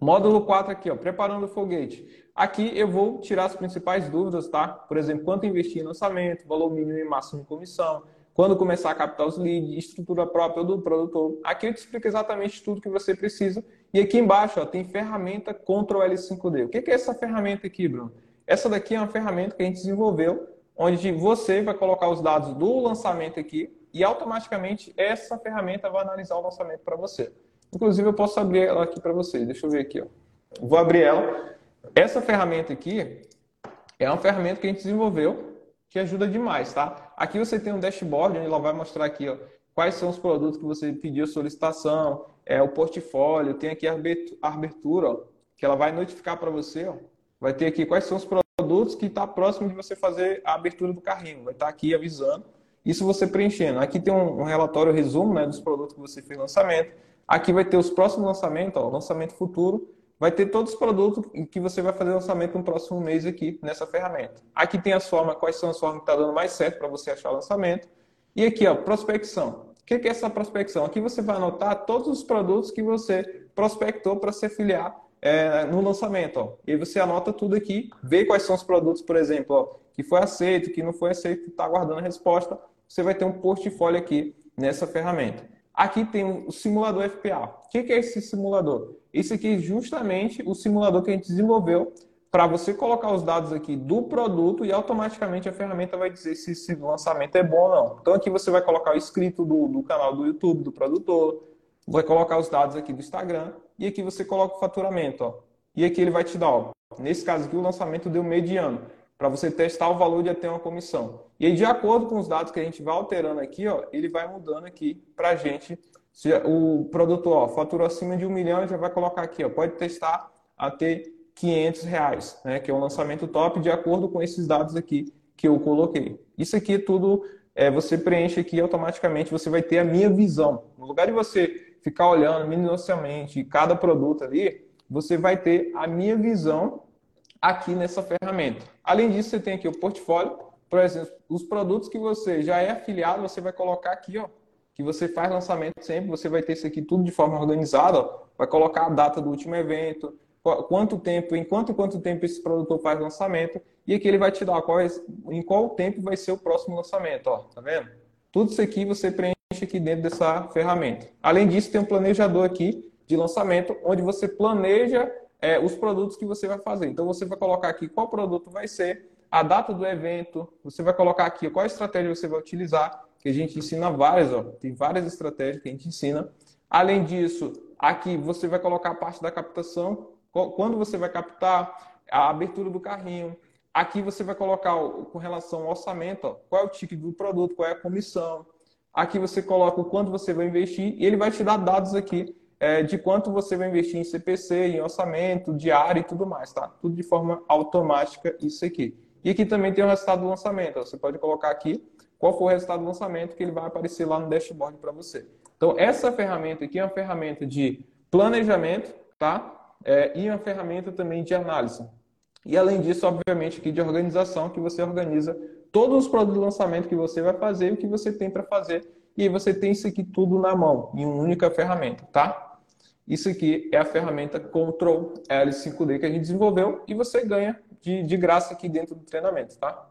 Módulo 4 aqui, ó, preparando o foguete. Aqui eu vou tirar as principais dúvidas, tá? Por exemplo, quanto investir em lançamento, valor mínimo e máximo de comissão, quando começar a captar os leads, estrutura própria do produtor. Aqui eu te explico exatamente tudo que você precisa. E aqui embaixo ó, tem ferramenta Ctrl L5D. O que é essa ferramenta aqui, Bruno? Essa daqui é uma ferramenta que a gente desenvolveu, onde você vai colocar os dados do lançamento aqui e automaticamente essa ferramenta vai analisar o lançamento para você. Inclusive, eu posso abrir ela aqui para vocês. Deixa eu ver aqui. Ó. Vou abrir ela. Essa ferramenta aqui é uma ferramenta que a gente desenvolveu que ajuda demais, tá? Aqui você tem um dashboard onde ela vai mostrar aqui, ó, quais são os produtos que você pediu solicitação, é o portfólio, tem aqui a abertura, ó, que ela vai notificar para você, ó. Vai ter aqui quais são os produtos que está próximo de você fazer a abertura do carrinho. Vai estar tá aqui avisando. Isso você preenchendo. Aqui tem um, um relatório resumo né, dos produtos que você fez lançamento. Aqui vai ter os próximos lançamentos, ó, lançamento futuro vai ter todos os produtos que você vai fazer lançamento no próximo mês aqui nessa ferramenta. Aqui tem as formas, quais são as formas que está dando mais certo para você achar o lançamento. E aqui, ó, prospecção. O que é essa prospecção? Aqui você vai anotar todos os produtos que você prospectou para se afiliar é, no lançamento. Ó. E você anota tudo aqui, vê quais são os produtos, por exemplo, ó, que foi aceito, que não foi aceito, está aguardando a resposta. Você vai ter um portfólio aqui nessa ferramenta. Aqui tem o simulador FPA. O que é esse simulador? Esse aqui é justamente o simulador que a gente desenvolveu para você colocar os dados aqui do produto e automaticamente a ferramenta vai dizer se esse lançamento é bom ou não. Então aqui você vai colocar o inscrito do, do canal do YouTube, do produtor, vai colocar os dados aqui do Instagram e aqui você coloca o faturamento. Ó. E aqui ele vai te dar, ó, nesse caso aqui, o lançamento deu mediano, para você testar o valor de até uma comissão. E aí, de acordo com os dados que a gente vai alterando aqui, ó, ele vai mudando aqui para a gente. Se o produtor ó, faturou acima de um milhão, já vai colocar aqui, ó, pode testar até 500 reais, né, que é um lançamento top, de acordo com esses dados aqui que eu coloquei. Isso aqui é tudo é, você preenche aqui automaticamente, você vai ter a minha visão. No lugar de você ficar olhando minuciosamente cada produto ali, você vai ter a minha visão aqui nessa ferramenta. Além disso, você tem aqui o portfólio, por exemplo, os produtos que você já é afiliado, você vai colocar aqui, ó, que você faz lançamento sempre, você vai ter isso aqui tudo de forma organizada, ó, vai colocar a data do último evento, quanto tempo, em quanto quanto tempo esse produtor faz lançamento, e aqui ele vai te dar qual, é, em qual tempo vai ser o próximo lançamento, ó, tá vendo? Tudo isso aqui você preenche aqui dentro dessa ferramenta. Além disso, tem um planejador aqui de lançamento, onde você planeja é, os produtos que você vai fazer. Então, você vai colocar aqui qual produto vai ser, a data do evento, você vai colocar aqui qual estratégia você vai utilizar, que a gente ensina várias, ó, tem várias estratégias que a gente ensina. Além disso, aqui você vai colocar a parte da captação, quando você vai captar, a abertura do carrinho. Aqui você vai colocar com relação ao orçamento, ó, qual é o ticket do produto, qual é a comissão. Aqui você coloca o quanto você vai investir e ele vai te dar dados aqui é, de quanto você vai investir em CPC, em orçamento, diário e tudo mais, tá? Tudo de forma automática, isso aqui. E aqui também tem o resultado do lançamento. Você pode colocar aqui qual foi o resultado do lançamento que ele vai aparecer lá no dashboard para você. Então, essa ferramenta aqui é uma ferramenta de planejamento, tá? É, e uma ferramenta também de análise. E além disso, obviamente, aqui de organização, que você organiza todos os produtos de lançamento que você vai fazer e o que você tem para fazer. E aí você tem isso aqui tudo na mão, em uma única ferramenta, tá? Isso aqui é a ferramenta Control L5D que a gente desenvolveu e você ganha de, de graça aqui dentro do treinamento, tá?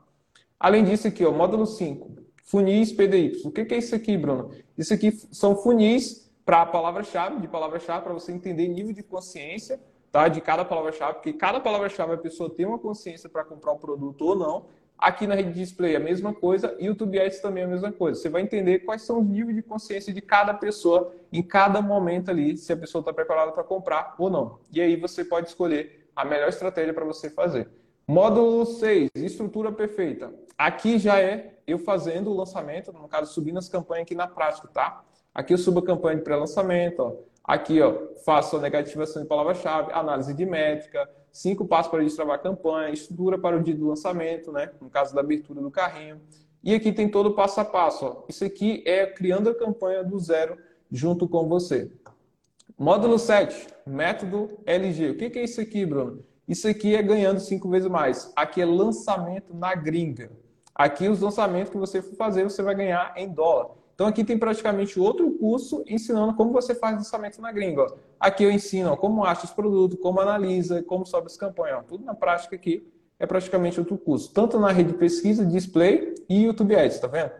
Além disso aqui, ó, módulo 5, funis PDY. O que, que é isso aqui, Bruno? Isso aqui são funis para a palavra-chave, de palavra-chave, para você entender nível de consciência tá, de cada palavra-chave, porque cada palavra-chave a pessoa tem uma consciência para comprar o um produto ou não, Aqui na rede display a mesma coisa e YouTube Ads também a mesma coisa. Você vai entender quais são os níveis de consciência de cada pessoa em cada momento ali, se a pessoa está preparada para comprar ou não. E aí você pode escolher a melhor estratégia para você fazer. Módulo 6, estrutura perfeita. Aqui já é eu fazendo o lançamento, no caso, subindo as campanhas aqui na prática, tá? Aqui eu subo a campanha de pré-lançamento, Aqui, ó, faço a negativação de palavra-chave, análise de métrica, cinco passos para destravar a campanha, estrutura para o dia do lançamento, né? No caso da abertura do carrinho. E aqui tem todo o passo a passo. Ó. Isso aqui é criando a campanha do zero junto com você. Módulo 7, método LG. O que é isso aqui, Bruno? Isso aqui é ganhando cinco vezes mais. Aqui é lançamento na gringa. Aqui os lançamentos que você for fazer, você vai ganhar em dólar. Então aqui tem praticamente outro curso ensinando como você faz lançamento na gringa. Aqui eu ensino ó, como acha os produtos, como analisa, como sobe as campanhas. Ó. Tudo na prática aqui é praticamente outro curso. Tanto na rede de pesquisa, display e YouTube Ads, tá vendo?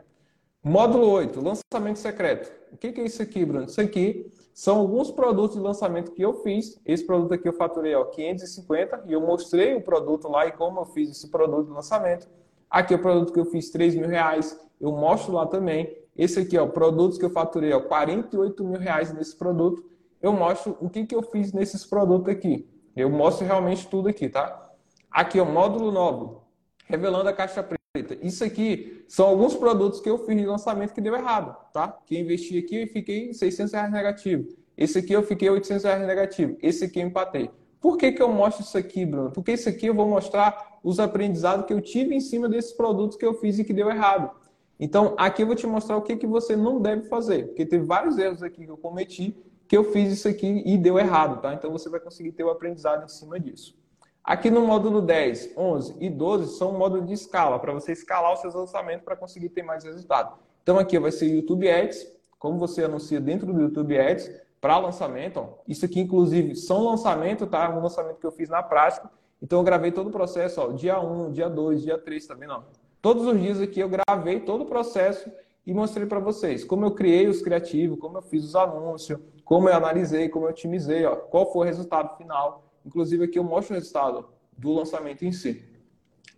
Módulo 8, lançamento secreto. O que é isso aqui, Bruno? Isso aqui são alguns produtos de lançamento que eu fiz. Esse produto aqui eu faturei ó, 550 e eu mostrei o produto lá e como eu fiz esse produto de lançamento. Aqui é o produto que eu fiz 3 mil reais, eu mostro lá também. Esse aqui, ó, produtos que eu faturei, ó, 48 mil reais nesse produto. Eu mostro o que, que eu fiz nesses produtos aqui. Eu mostro realmente tudo aqui, tá? Aqui, ó, módulo novo, revelando a caixa preta. Isso aqui são alguns produtos que eu fiz de lançamento que deu errado, tá? Que eu investi aqui e fiquei 600 reais negativo. Esse aqui eu fiquei 800 reais negativo. Esse aqui eu empatei. Por que, que eu mostro isso aqui, Bruno? Porque isso aqui eu vou mostrar os aprendizados que eu tive em cima desses produtos que eu fiz e que deu errado. Então, aqui eu vou te mostrar o que, que você não deve fazer, porque teve vários erros aqui que eu cometi, que eu fiz isso aqui e deu errado, tá? Então, você vai conseguir ter o aprendizado em cima disso. Aqui no módulo 10, 11 e 12 são módulos de escala, para você escalar os seus lançamentos para conseguir ter mais resultado. Então, aqui vai ser YouTube Ads, como você anuncia dentro do YouTube Ads para lançamento. Ó. Isso aqui, inclusive, são lançamento, tá? Um lançamento que eu fiz na prática. Então, eu gravei todo o processo, ó, dia 1, dia 2, dia 3, tá vendo? Ó? Todos os dias aqui eu gravei todo o processo e mostrei para vocês como eu criei os criativos, como eu fiz os anúncios, como eu analisei, como eu otimizei, ó, qual foi o resultado final. Inclusive aqui eu mostro o resultado do lançamento em si.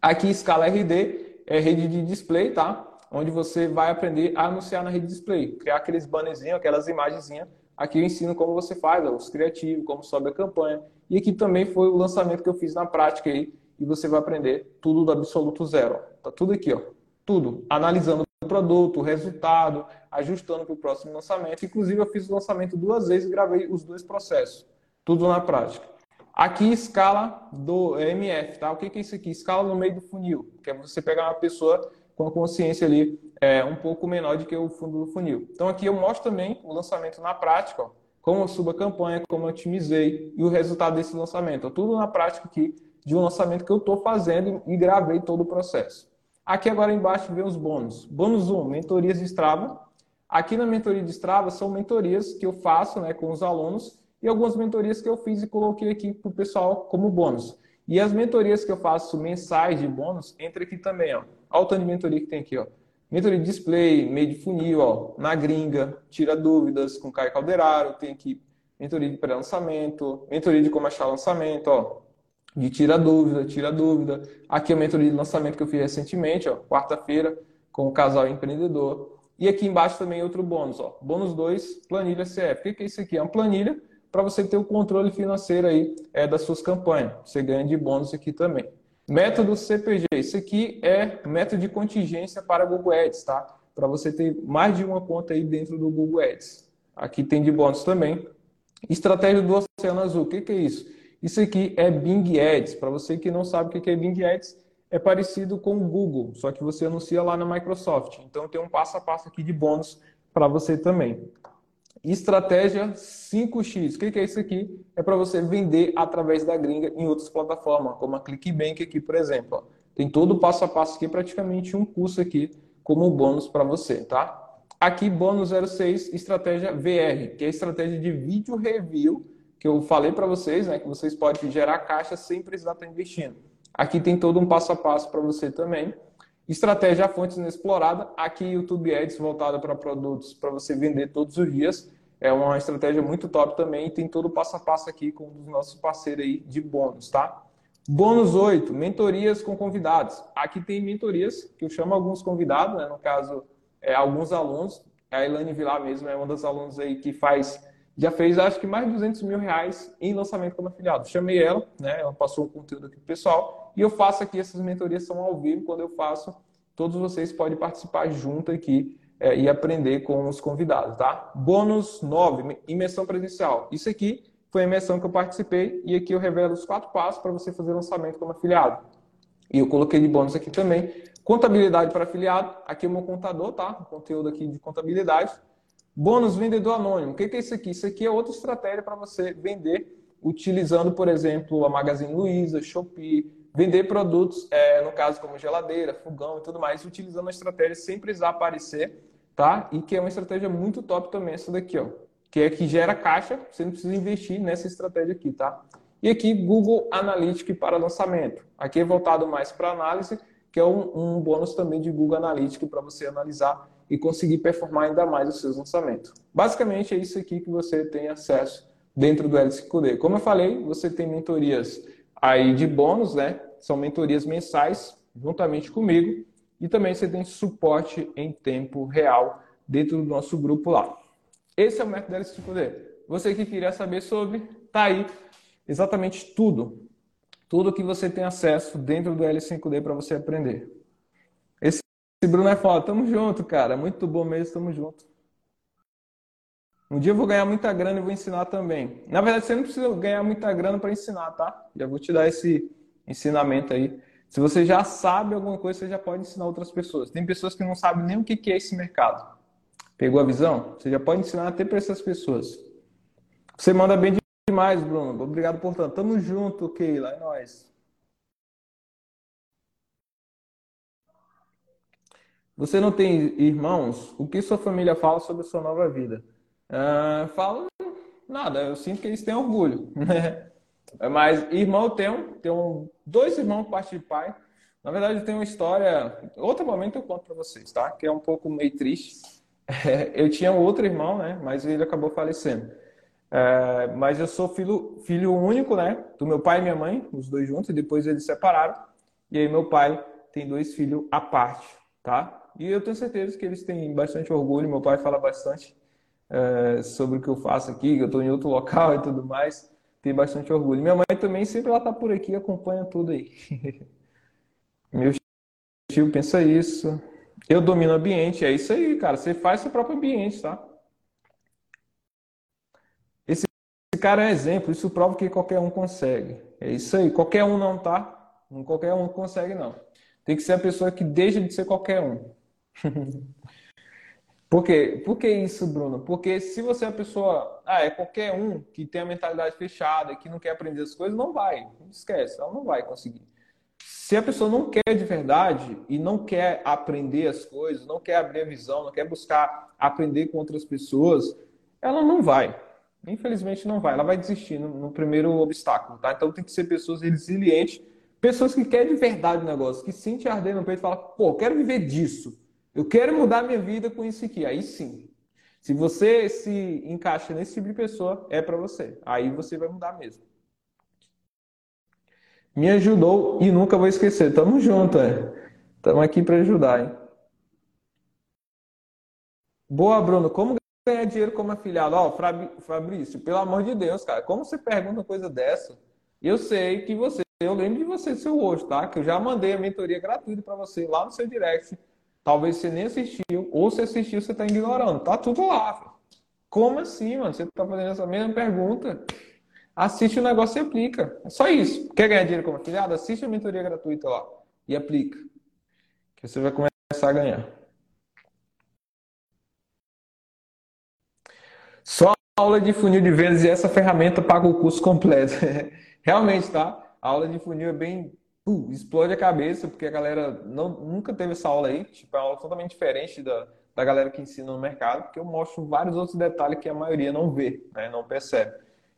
Aqui escala RD é rede de display, tá? Onde você vai aprender a anunciar na rede de display, criar aqueles bannerzinhos, aquelas imagenzinhas. Aqui eu ensino como você faz, ó, os criativos, como sobe a campanha. E aqui também foi o lançamento que eu fiz na prática aí, e você vai aprender tudo do absoluto zero. Tá tudo aqui, ó. Tudo. Analisando o produto, o resultado, ajustando para o próximo lançamento. Inclusive, eu fiz o lançamento duas vezes e gravei os dois processos. Tudo na prática. Aqui, escala do MF, tá? O que é isso aqui? Escala no meio do funil, que é você pegar uma pessoa com a consciência ali é, um pouco menor do que o fundo do funil. Então, aqui eu mostro também o lançamento na prática, ó, como eu subo a campanha, como eu otimizei e o resultado desse lançamento. Tudo na prática aqui de um lançamento que eu estou fazendo e gravei todo o processo. Aqui agora embaixo vem os bônus. Bônus 1, mentorias de Strava. Aqui na mentoria de Strava são mentorias que eu faço né, com os alunos e algumas mentorias que eu fiz e coloquei aqui para o pessoal como bônus. E as mentorias que eu faço mensais de bônus, entra aqui também, ó. Olha o tanto de mentoria que tem aqui, ó. Mentoria de display, meio de funil, ó. Na gringa, tira dúvidas com Caio Calderaro, tem aqui mentoria de pré-lançamento, mentoria de como achar lançamento, ó de tira dúvida, tira dúvida. Aqui é a mentoria de lançamento que eu fiz recentemente, ó, quarta-feira, com o casal empreendedor. E aqui embaixo também outro bônus, ó. Bônus 2, planilha CF. O que é isso aqui? É uma planilha para você ter o controle financeiro aí é, das suas campanhas. Você ganha de bônus aqui também. Método CPG. Isso aqui é método de contingência para Google Ads, tá? Para você ter mais de uma conta aí dentro do Google Ads. Aqui tem de bônus também. Estratégia do Oceano Azul. O que, que é isso? Isso aqui é Bing Ads. Para você que não sabe o que é Bing Ads, é parecido com o Google, só que você anuncia lá na Microsoft. Então tem um passo a passo aqui de bônus para você também. Estratégia 5x. O que é isso aqui? É para você vender através da gringa em outras plataformas, como a ClickBank aqui, por exemplo. Tem todo o passo a passo aqui, praticamente um curso aqui como bônus para você, tá? Aqui, bônus 06, estratégia VR, que é a estratégia de vídeo review que eu falei para vocês, né, que vocês podem gerar caixa sem precisar estar investindo. Aqui tem todo um passo a passo para você também. Estratégia fontes inexplorada. Aqui YouTube Ads voltada para produtos para você vender todos os dias. É uma estratégia muito top também e tem todo o passo a passo aqui com um dos nossos parceiros aí de bônus, tá? Bônus 8, mentorias com convidados. Aqui tem mentorias que eu chamo alguns convidados, né? no caso, é, alguns alunos. A Elaine Vilar mesmo é uma das alunos aí que faz já fez acho que mais de 200 mil reais em lançamento como afiliado. Chamei ela, né? Ela passou o conteúdo aqui pro pessoal e eu faço aqui essas mentorias são ao vivo. Quando eu faço, todos vocês podem participar junto aqui é, e aprender com os convidados, tá? Bônus 9, imersão presencial. Isso aqui foi a imersão que eu participei e aqui eu revelo os quatro passos para você fazer lançamento como afiliado. E eu coloquei de bônus aqui também. Contabilidade para afiliado. Aqui é o meu contador, tá? O conteúdo aqui de contabilidade. Bônus vendedor anônimo. O que é isso aqui? Isso aqui é outra estratégia para você vender utilizando, por exemplo, a Magazine Luiza, Shopee, vender produtos, é, no caso como geladeira, fogão e tudo mais, utilizando a estratégia sem precisar aparecer, tá? E que é uma estratégia muito top também essa daqui, ó. Que é que gera caixa, você não precisa investir nessa estratégia aqui, tá? E aqui Google Analytics para lançamento. Aqui é voltado mais para análise, que é um, um bônus também de Google Analytics para você analisar e conseguir performar ainda mais os seus lançamentos. Basicamente é isso aqui que você tem acesso dentro do L5D. Como eu falei, você tem mentorias aí de bônus, né? São mentorias mensais juntamente comigo e também você tem suporte em tempo real dentro do nosso grupo lá. Esse é o método L5D. Você que queria saber sobre, tá aí exatamente tudo. Tudo que você tem acesso dentro do L5D para você aprender. Esse Bruno é foda. Tamo junto, cara. Muito bom mesmo, tamo junto. Um dia eu vou ganhar muita grana e vou ensinar também. Na verdade, você não precisa ganhar muita grana para ensinar, tá? Já vou te dar esse ensinamento aí. Se você já sabe alguma coisa, você já pode ensinar outras pessoas. Tem pessoas que não sabem nem o que é esse mercado. Pegou a visão? Você já pode ensinar até para essas pessoas. Você manda bem demais, Bruno. Obrigado por tanto. Tamo junto, Keila. É nóis. Você não tem irmãos? O que sua família fala sobre sua nova vida? Uh, nada, eu sinto que eles têm orgulho. [LAUGHS] Né? Mas irmão eu tenho, tenho dois irmãos por parte de pai, Na verdade, eu tenho uma história. Outro momento eu conto para vocês, tá? Que é um pouco meio triste. [LAUGHS] eu tinha outro irmão, né? Mas ele acabou falecendo. É, mas eu sou filho, filho único, né? Do meu pai e minha mãe, os dois juntos, e depois eles separaram. E aí meu pai tem dois filhos à parte, tá? E eu tenho certeza que eles têm bastante orgulho. Meu pai fala bastante é, sobre o que eu faço aqui, que eu estou em outro local [LAUGHS] e tudo mais. Tem bastante orgulho. Minha mãe também sempre ela tá por aqui, acompanha tudo aí. [LAUGHS] meu tio pensa isso. Eu domino o ambiente, é isso aí, cara. Você faz seu próprio ambiente, tá? Esse cara é exemplo, isso prova que qualquer um consegue. É isso aí, qualquer um não tá. Não qualquer um consegue, não. Tem que ser a pessoa que deixa de ser qualquer um. [LAUGHS] Por quê? Por que isso, Bruno? Porque se você é a pessoa, ah, é qualquer um que tem a mentalidade fechada, que não quer aprender as coisas, não vai. Esquece, ela não vai conseguir. Se a pessoa não quer de verdade e não quer aprender as coisas, não quer abrir a visão, não quer buscar aprender com outras pessoas, ela não vai. Infelizmente não vai. Ela vai desistir no, no primeiro obstáculo, tá? Então tem que ser pessoas resilientes, pessoas que querem de verdade o negócio, que sentem arder no peito e falam, pô, quero viver disso. Eu quero mudar minha vida com isso aqui. Aí sim. Se você se encaixa nesse tipo de pessoa, é para você. Aí você vai mudar mesmo me ajudou e nunca vou esquecer. Tamo junto, é. Tamo aqui para ajudar, hein? Boa, Bruno. Como ganhar dinheiro como afiliado? Ó, Fabrício, pelo amor de Deus, cara, como você pergunta uma coisa dessa? Eu sei que você, eu lembro de você, seu hoje, tá? Que eu já mandei a mentoria gratuita para você lá no seu direct. Talvez você nem assistiu, ou se assistiu, você tá ignorando. Tá tudo lá. Como assim, mano? Você tá fazendo essa mesma pergunta? assiste o negócio e aplica. É só isso. Quer ganhar dinheiro como afiliado? Assiste a mentoria gratuita lá e aplica. Que você vai começar a ganhar. Só aula de funil de vendas e essa ferramenta paga o curso completo. [LAUGHS] Realmente, tá? A aula de funil é bem. Uh, explode a cabeça, porque a galera não, nunca teve essa aula aí. Tipo, é uma aula totalmente diferente da, da galera que ensina no mercado, porque eu mostro vários outros detalhes que a maioria não vê, né? não percebe.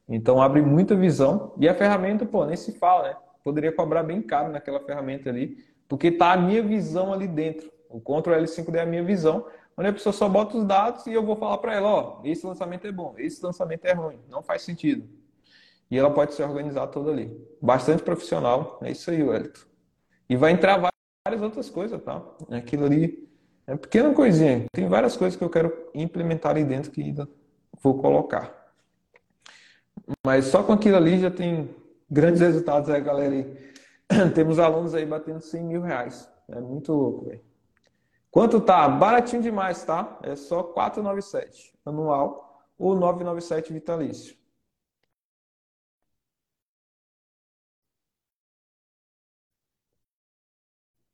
Então abre muita visão. E a ferramenta, pô, nem se fala, né? Poderia cobrar bem caro naquela ferramenta ali, porque tá a minha visão ali dentro. O Ctrl L5D é a minha visão, onde a pessoa só bota os dados e eu vou falar para ela, ó, esse lançamento é bom, esse lançamento é ruim, não faz sentido. E ela pode se organizar toda ali. Bastante profissional, é isso aí, Wellington. E vai entrar várias outras coisas, tá? Aquilo ali é pequena coisinha. Tem várias coisas que eu quero implementar ali dentro que ainda vou colocar. Mas só com aquilo ali já tem grandes resultados aí, galera. Aí. [CLEARS THROAT] Temos alunos aí batendo 100 mil reais. É muito louco, velho. Quanto tá? Baratinho demais, tá? É só 497 anual ou 997 vitalício.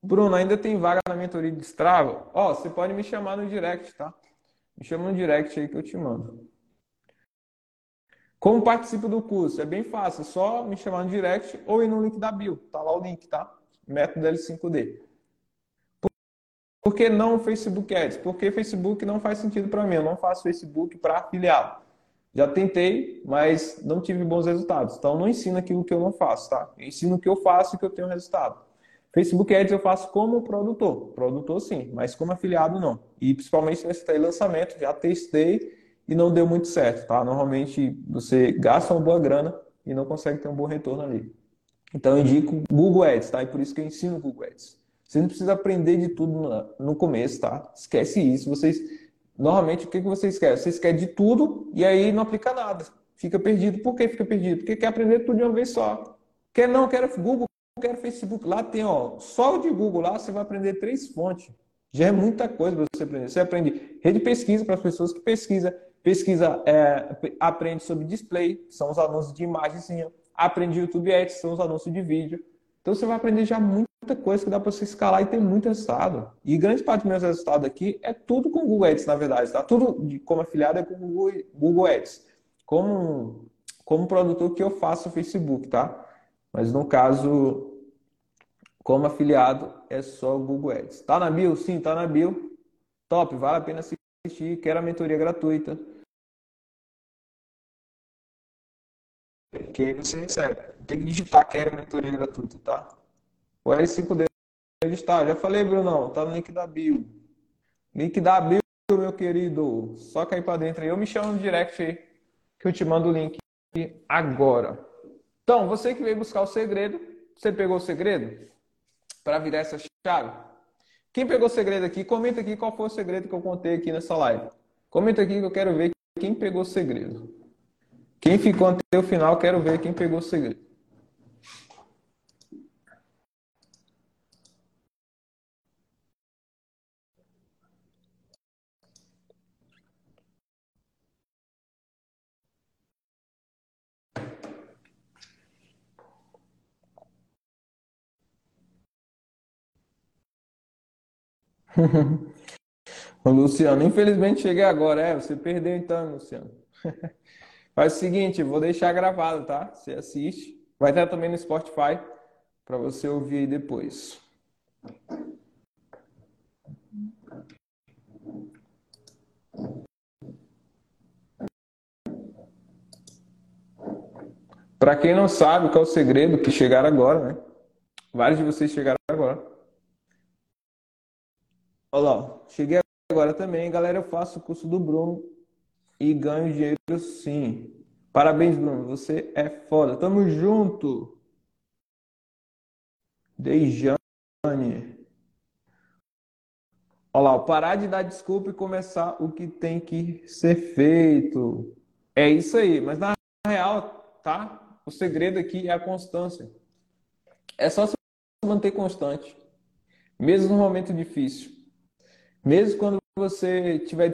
Bruno, ainda tem vaga na mentoria de Strava? Ó, você pode me chamar no direct, tá? Me chama no direct aí que eu te mando. Como participo do curso? É bem fácil, é só me chamar no direct ou ir no link da bio. Tá lá o link, tá? Método L5D. Por que não Facebook Ads? Porque Facebook não faz sentido para mim. Eu não faço Facebook para afiliado. Já tentei, mas não tive bons resultados. Então não ensino aquilo que eu não faço, tá? Eu ensino o que eu faço e que eu tenho resultado. Facebook Ads eu faço como produtor. Produtor sim, mas como afiliado não. E principalmente nesse lançamento, já testei e não deu muito certo, tá? Normalmente você gasta uma boa grana e não consegue ter um bom retorno ali. Então eu indico Google Ads, tá? E por isso que eu ensino Google Ads. Você não precisa aprender de tudo no começo, tá? Esquece isso. Vocês normalmente o que vocês querem? Vocês querem de tudo e aí não aplica nada. Fica perdido. Por que fica perdido? Porque quer aprender tudo de uma vez só. Quer não, quero Google, quero Facebook. Lá tem, ó, só o de Google lá você vai aprender três fontes. Já é muita coisa para você aprender. Você aprende rede de pesquisa para as pessoas que pesquisam, Pesquisa, é, aprende sobre display, que são os anúncios de imagenzinha. Aprende YouTube Ads, são os anúncios de vídeo. Então você vai aprender já muita coisa que dá para você escalar e ter muito resultado. E grande parte dos meus resultados aqui é tudo com Google Ads, na verdade. Tá? Tudo de, como afiliado é com Google, Google Ads. Como, como produtor que eu faço Facebook, tá? Mas no caso, como afiliado, é só Google Ads. Tá na bio? Sim, tá na bio. Top, vale a pena assistir. Quero a mentoria gratuita. que você recebe. Tem que digitar que é mentoria gratuita, tá? O L5D está. Já falei, Brunão, tá no link da bio. Link da bio, meu querido. Só cair para dentro aí. Eu me chamo no direct aí, que eu te mando o link agora. Então, você que veio buscar o segredo, você pegou o segredo para virar essa chave? Quem pegou o segredo aqui, comenta aqui qual foi o segredo que eu contei aqui nessa live. Comenta aqui que eu quero ver quem pegou o segredo. Quem ficou até o final, quero ver quem pegou o segredo. [LAUGHS] O Luciano, infelizmente cheguei agora. É, você perdeu então, Luciano. [LAUGHS] Faz o seguinte, vou deixar gravado, tá? Você assiste. Vai estar também no Spotify para você ouvir aí depois. Para quem não sabe qual é o segredo, que chegaram agora, né? Vários de vocês chegaram agora. Olha lá, cheguei agora também, galera. Eu faço o curso do Bruno e ganho dinheiro sim. Parabéns, Bruno. Você é foda. Tamo junto. Dejane. Olha lá, parar de dar desculpa e começar o que tem que ser feito. É isso aí. Mas na real, tá? O segredo aqui é a constância. É só se manter constante. Mesmo no momento difícil. Mesmo quando você tiver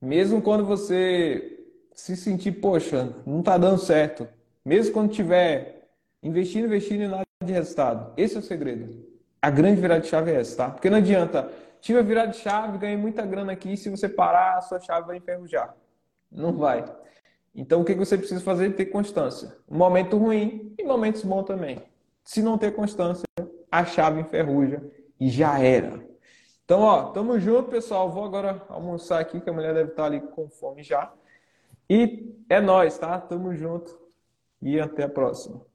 mesmo quando você se sentir, poxa, não está dando certo, mesmo quando tiver investindo, investindo e nada de resultado. Esse é o segredo. A grande virada de chave é essa, tá? Porque não adianta, tive a virada de chave, ganhei muita grana aqui, se você parar, a sua chave vai enferrujar. Não vai. Então, o que você precisa fazer? Ter constância. Momento ruim e momentos bons também. Se não ter constância, a chave enferruja e já era. Então, ó, tamo junto, pessoal. Vou agora almoçar aqui, que a mulher deve estar ali com fome já. E é nós, tá? Tamo junto e até a próxima.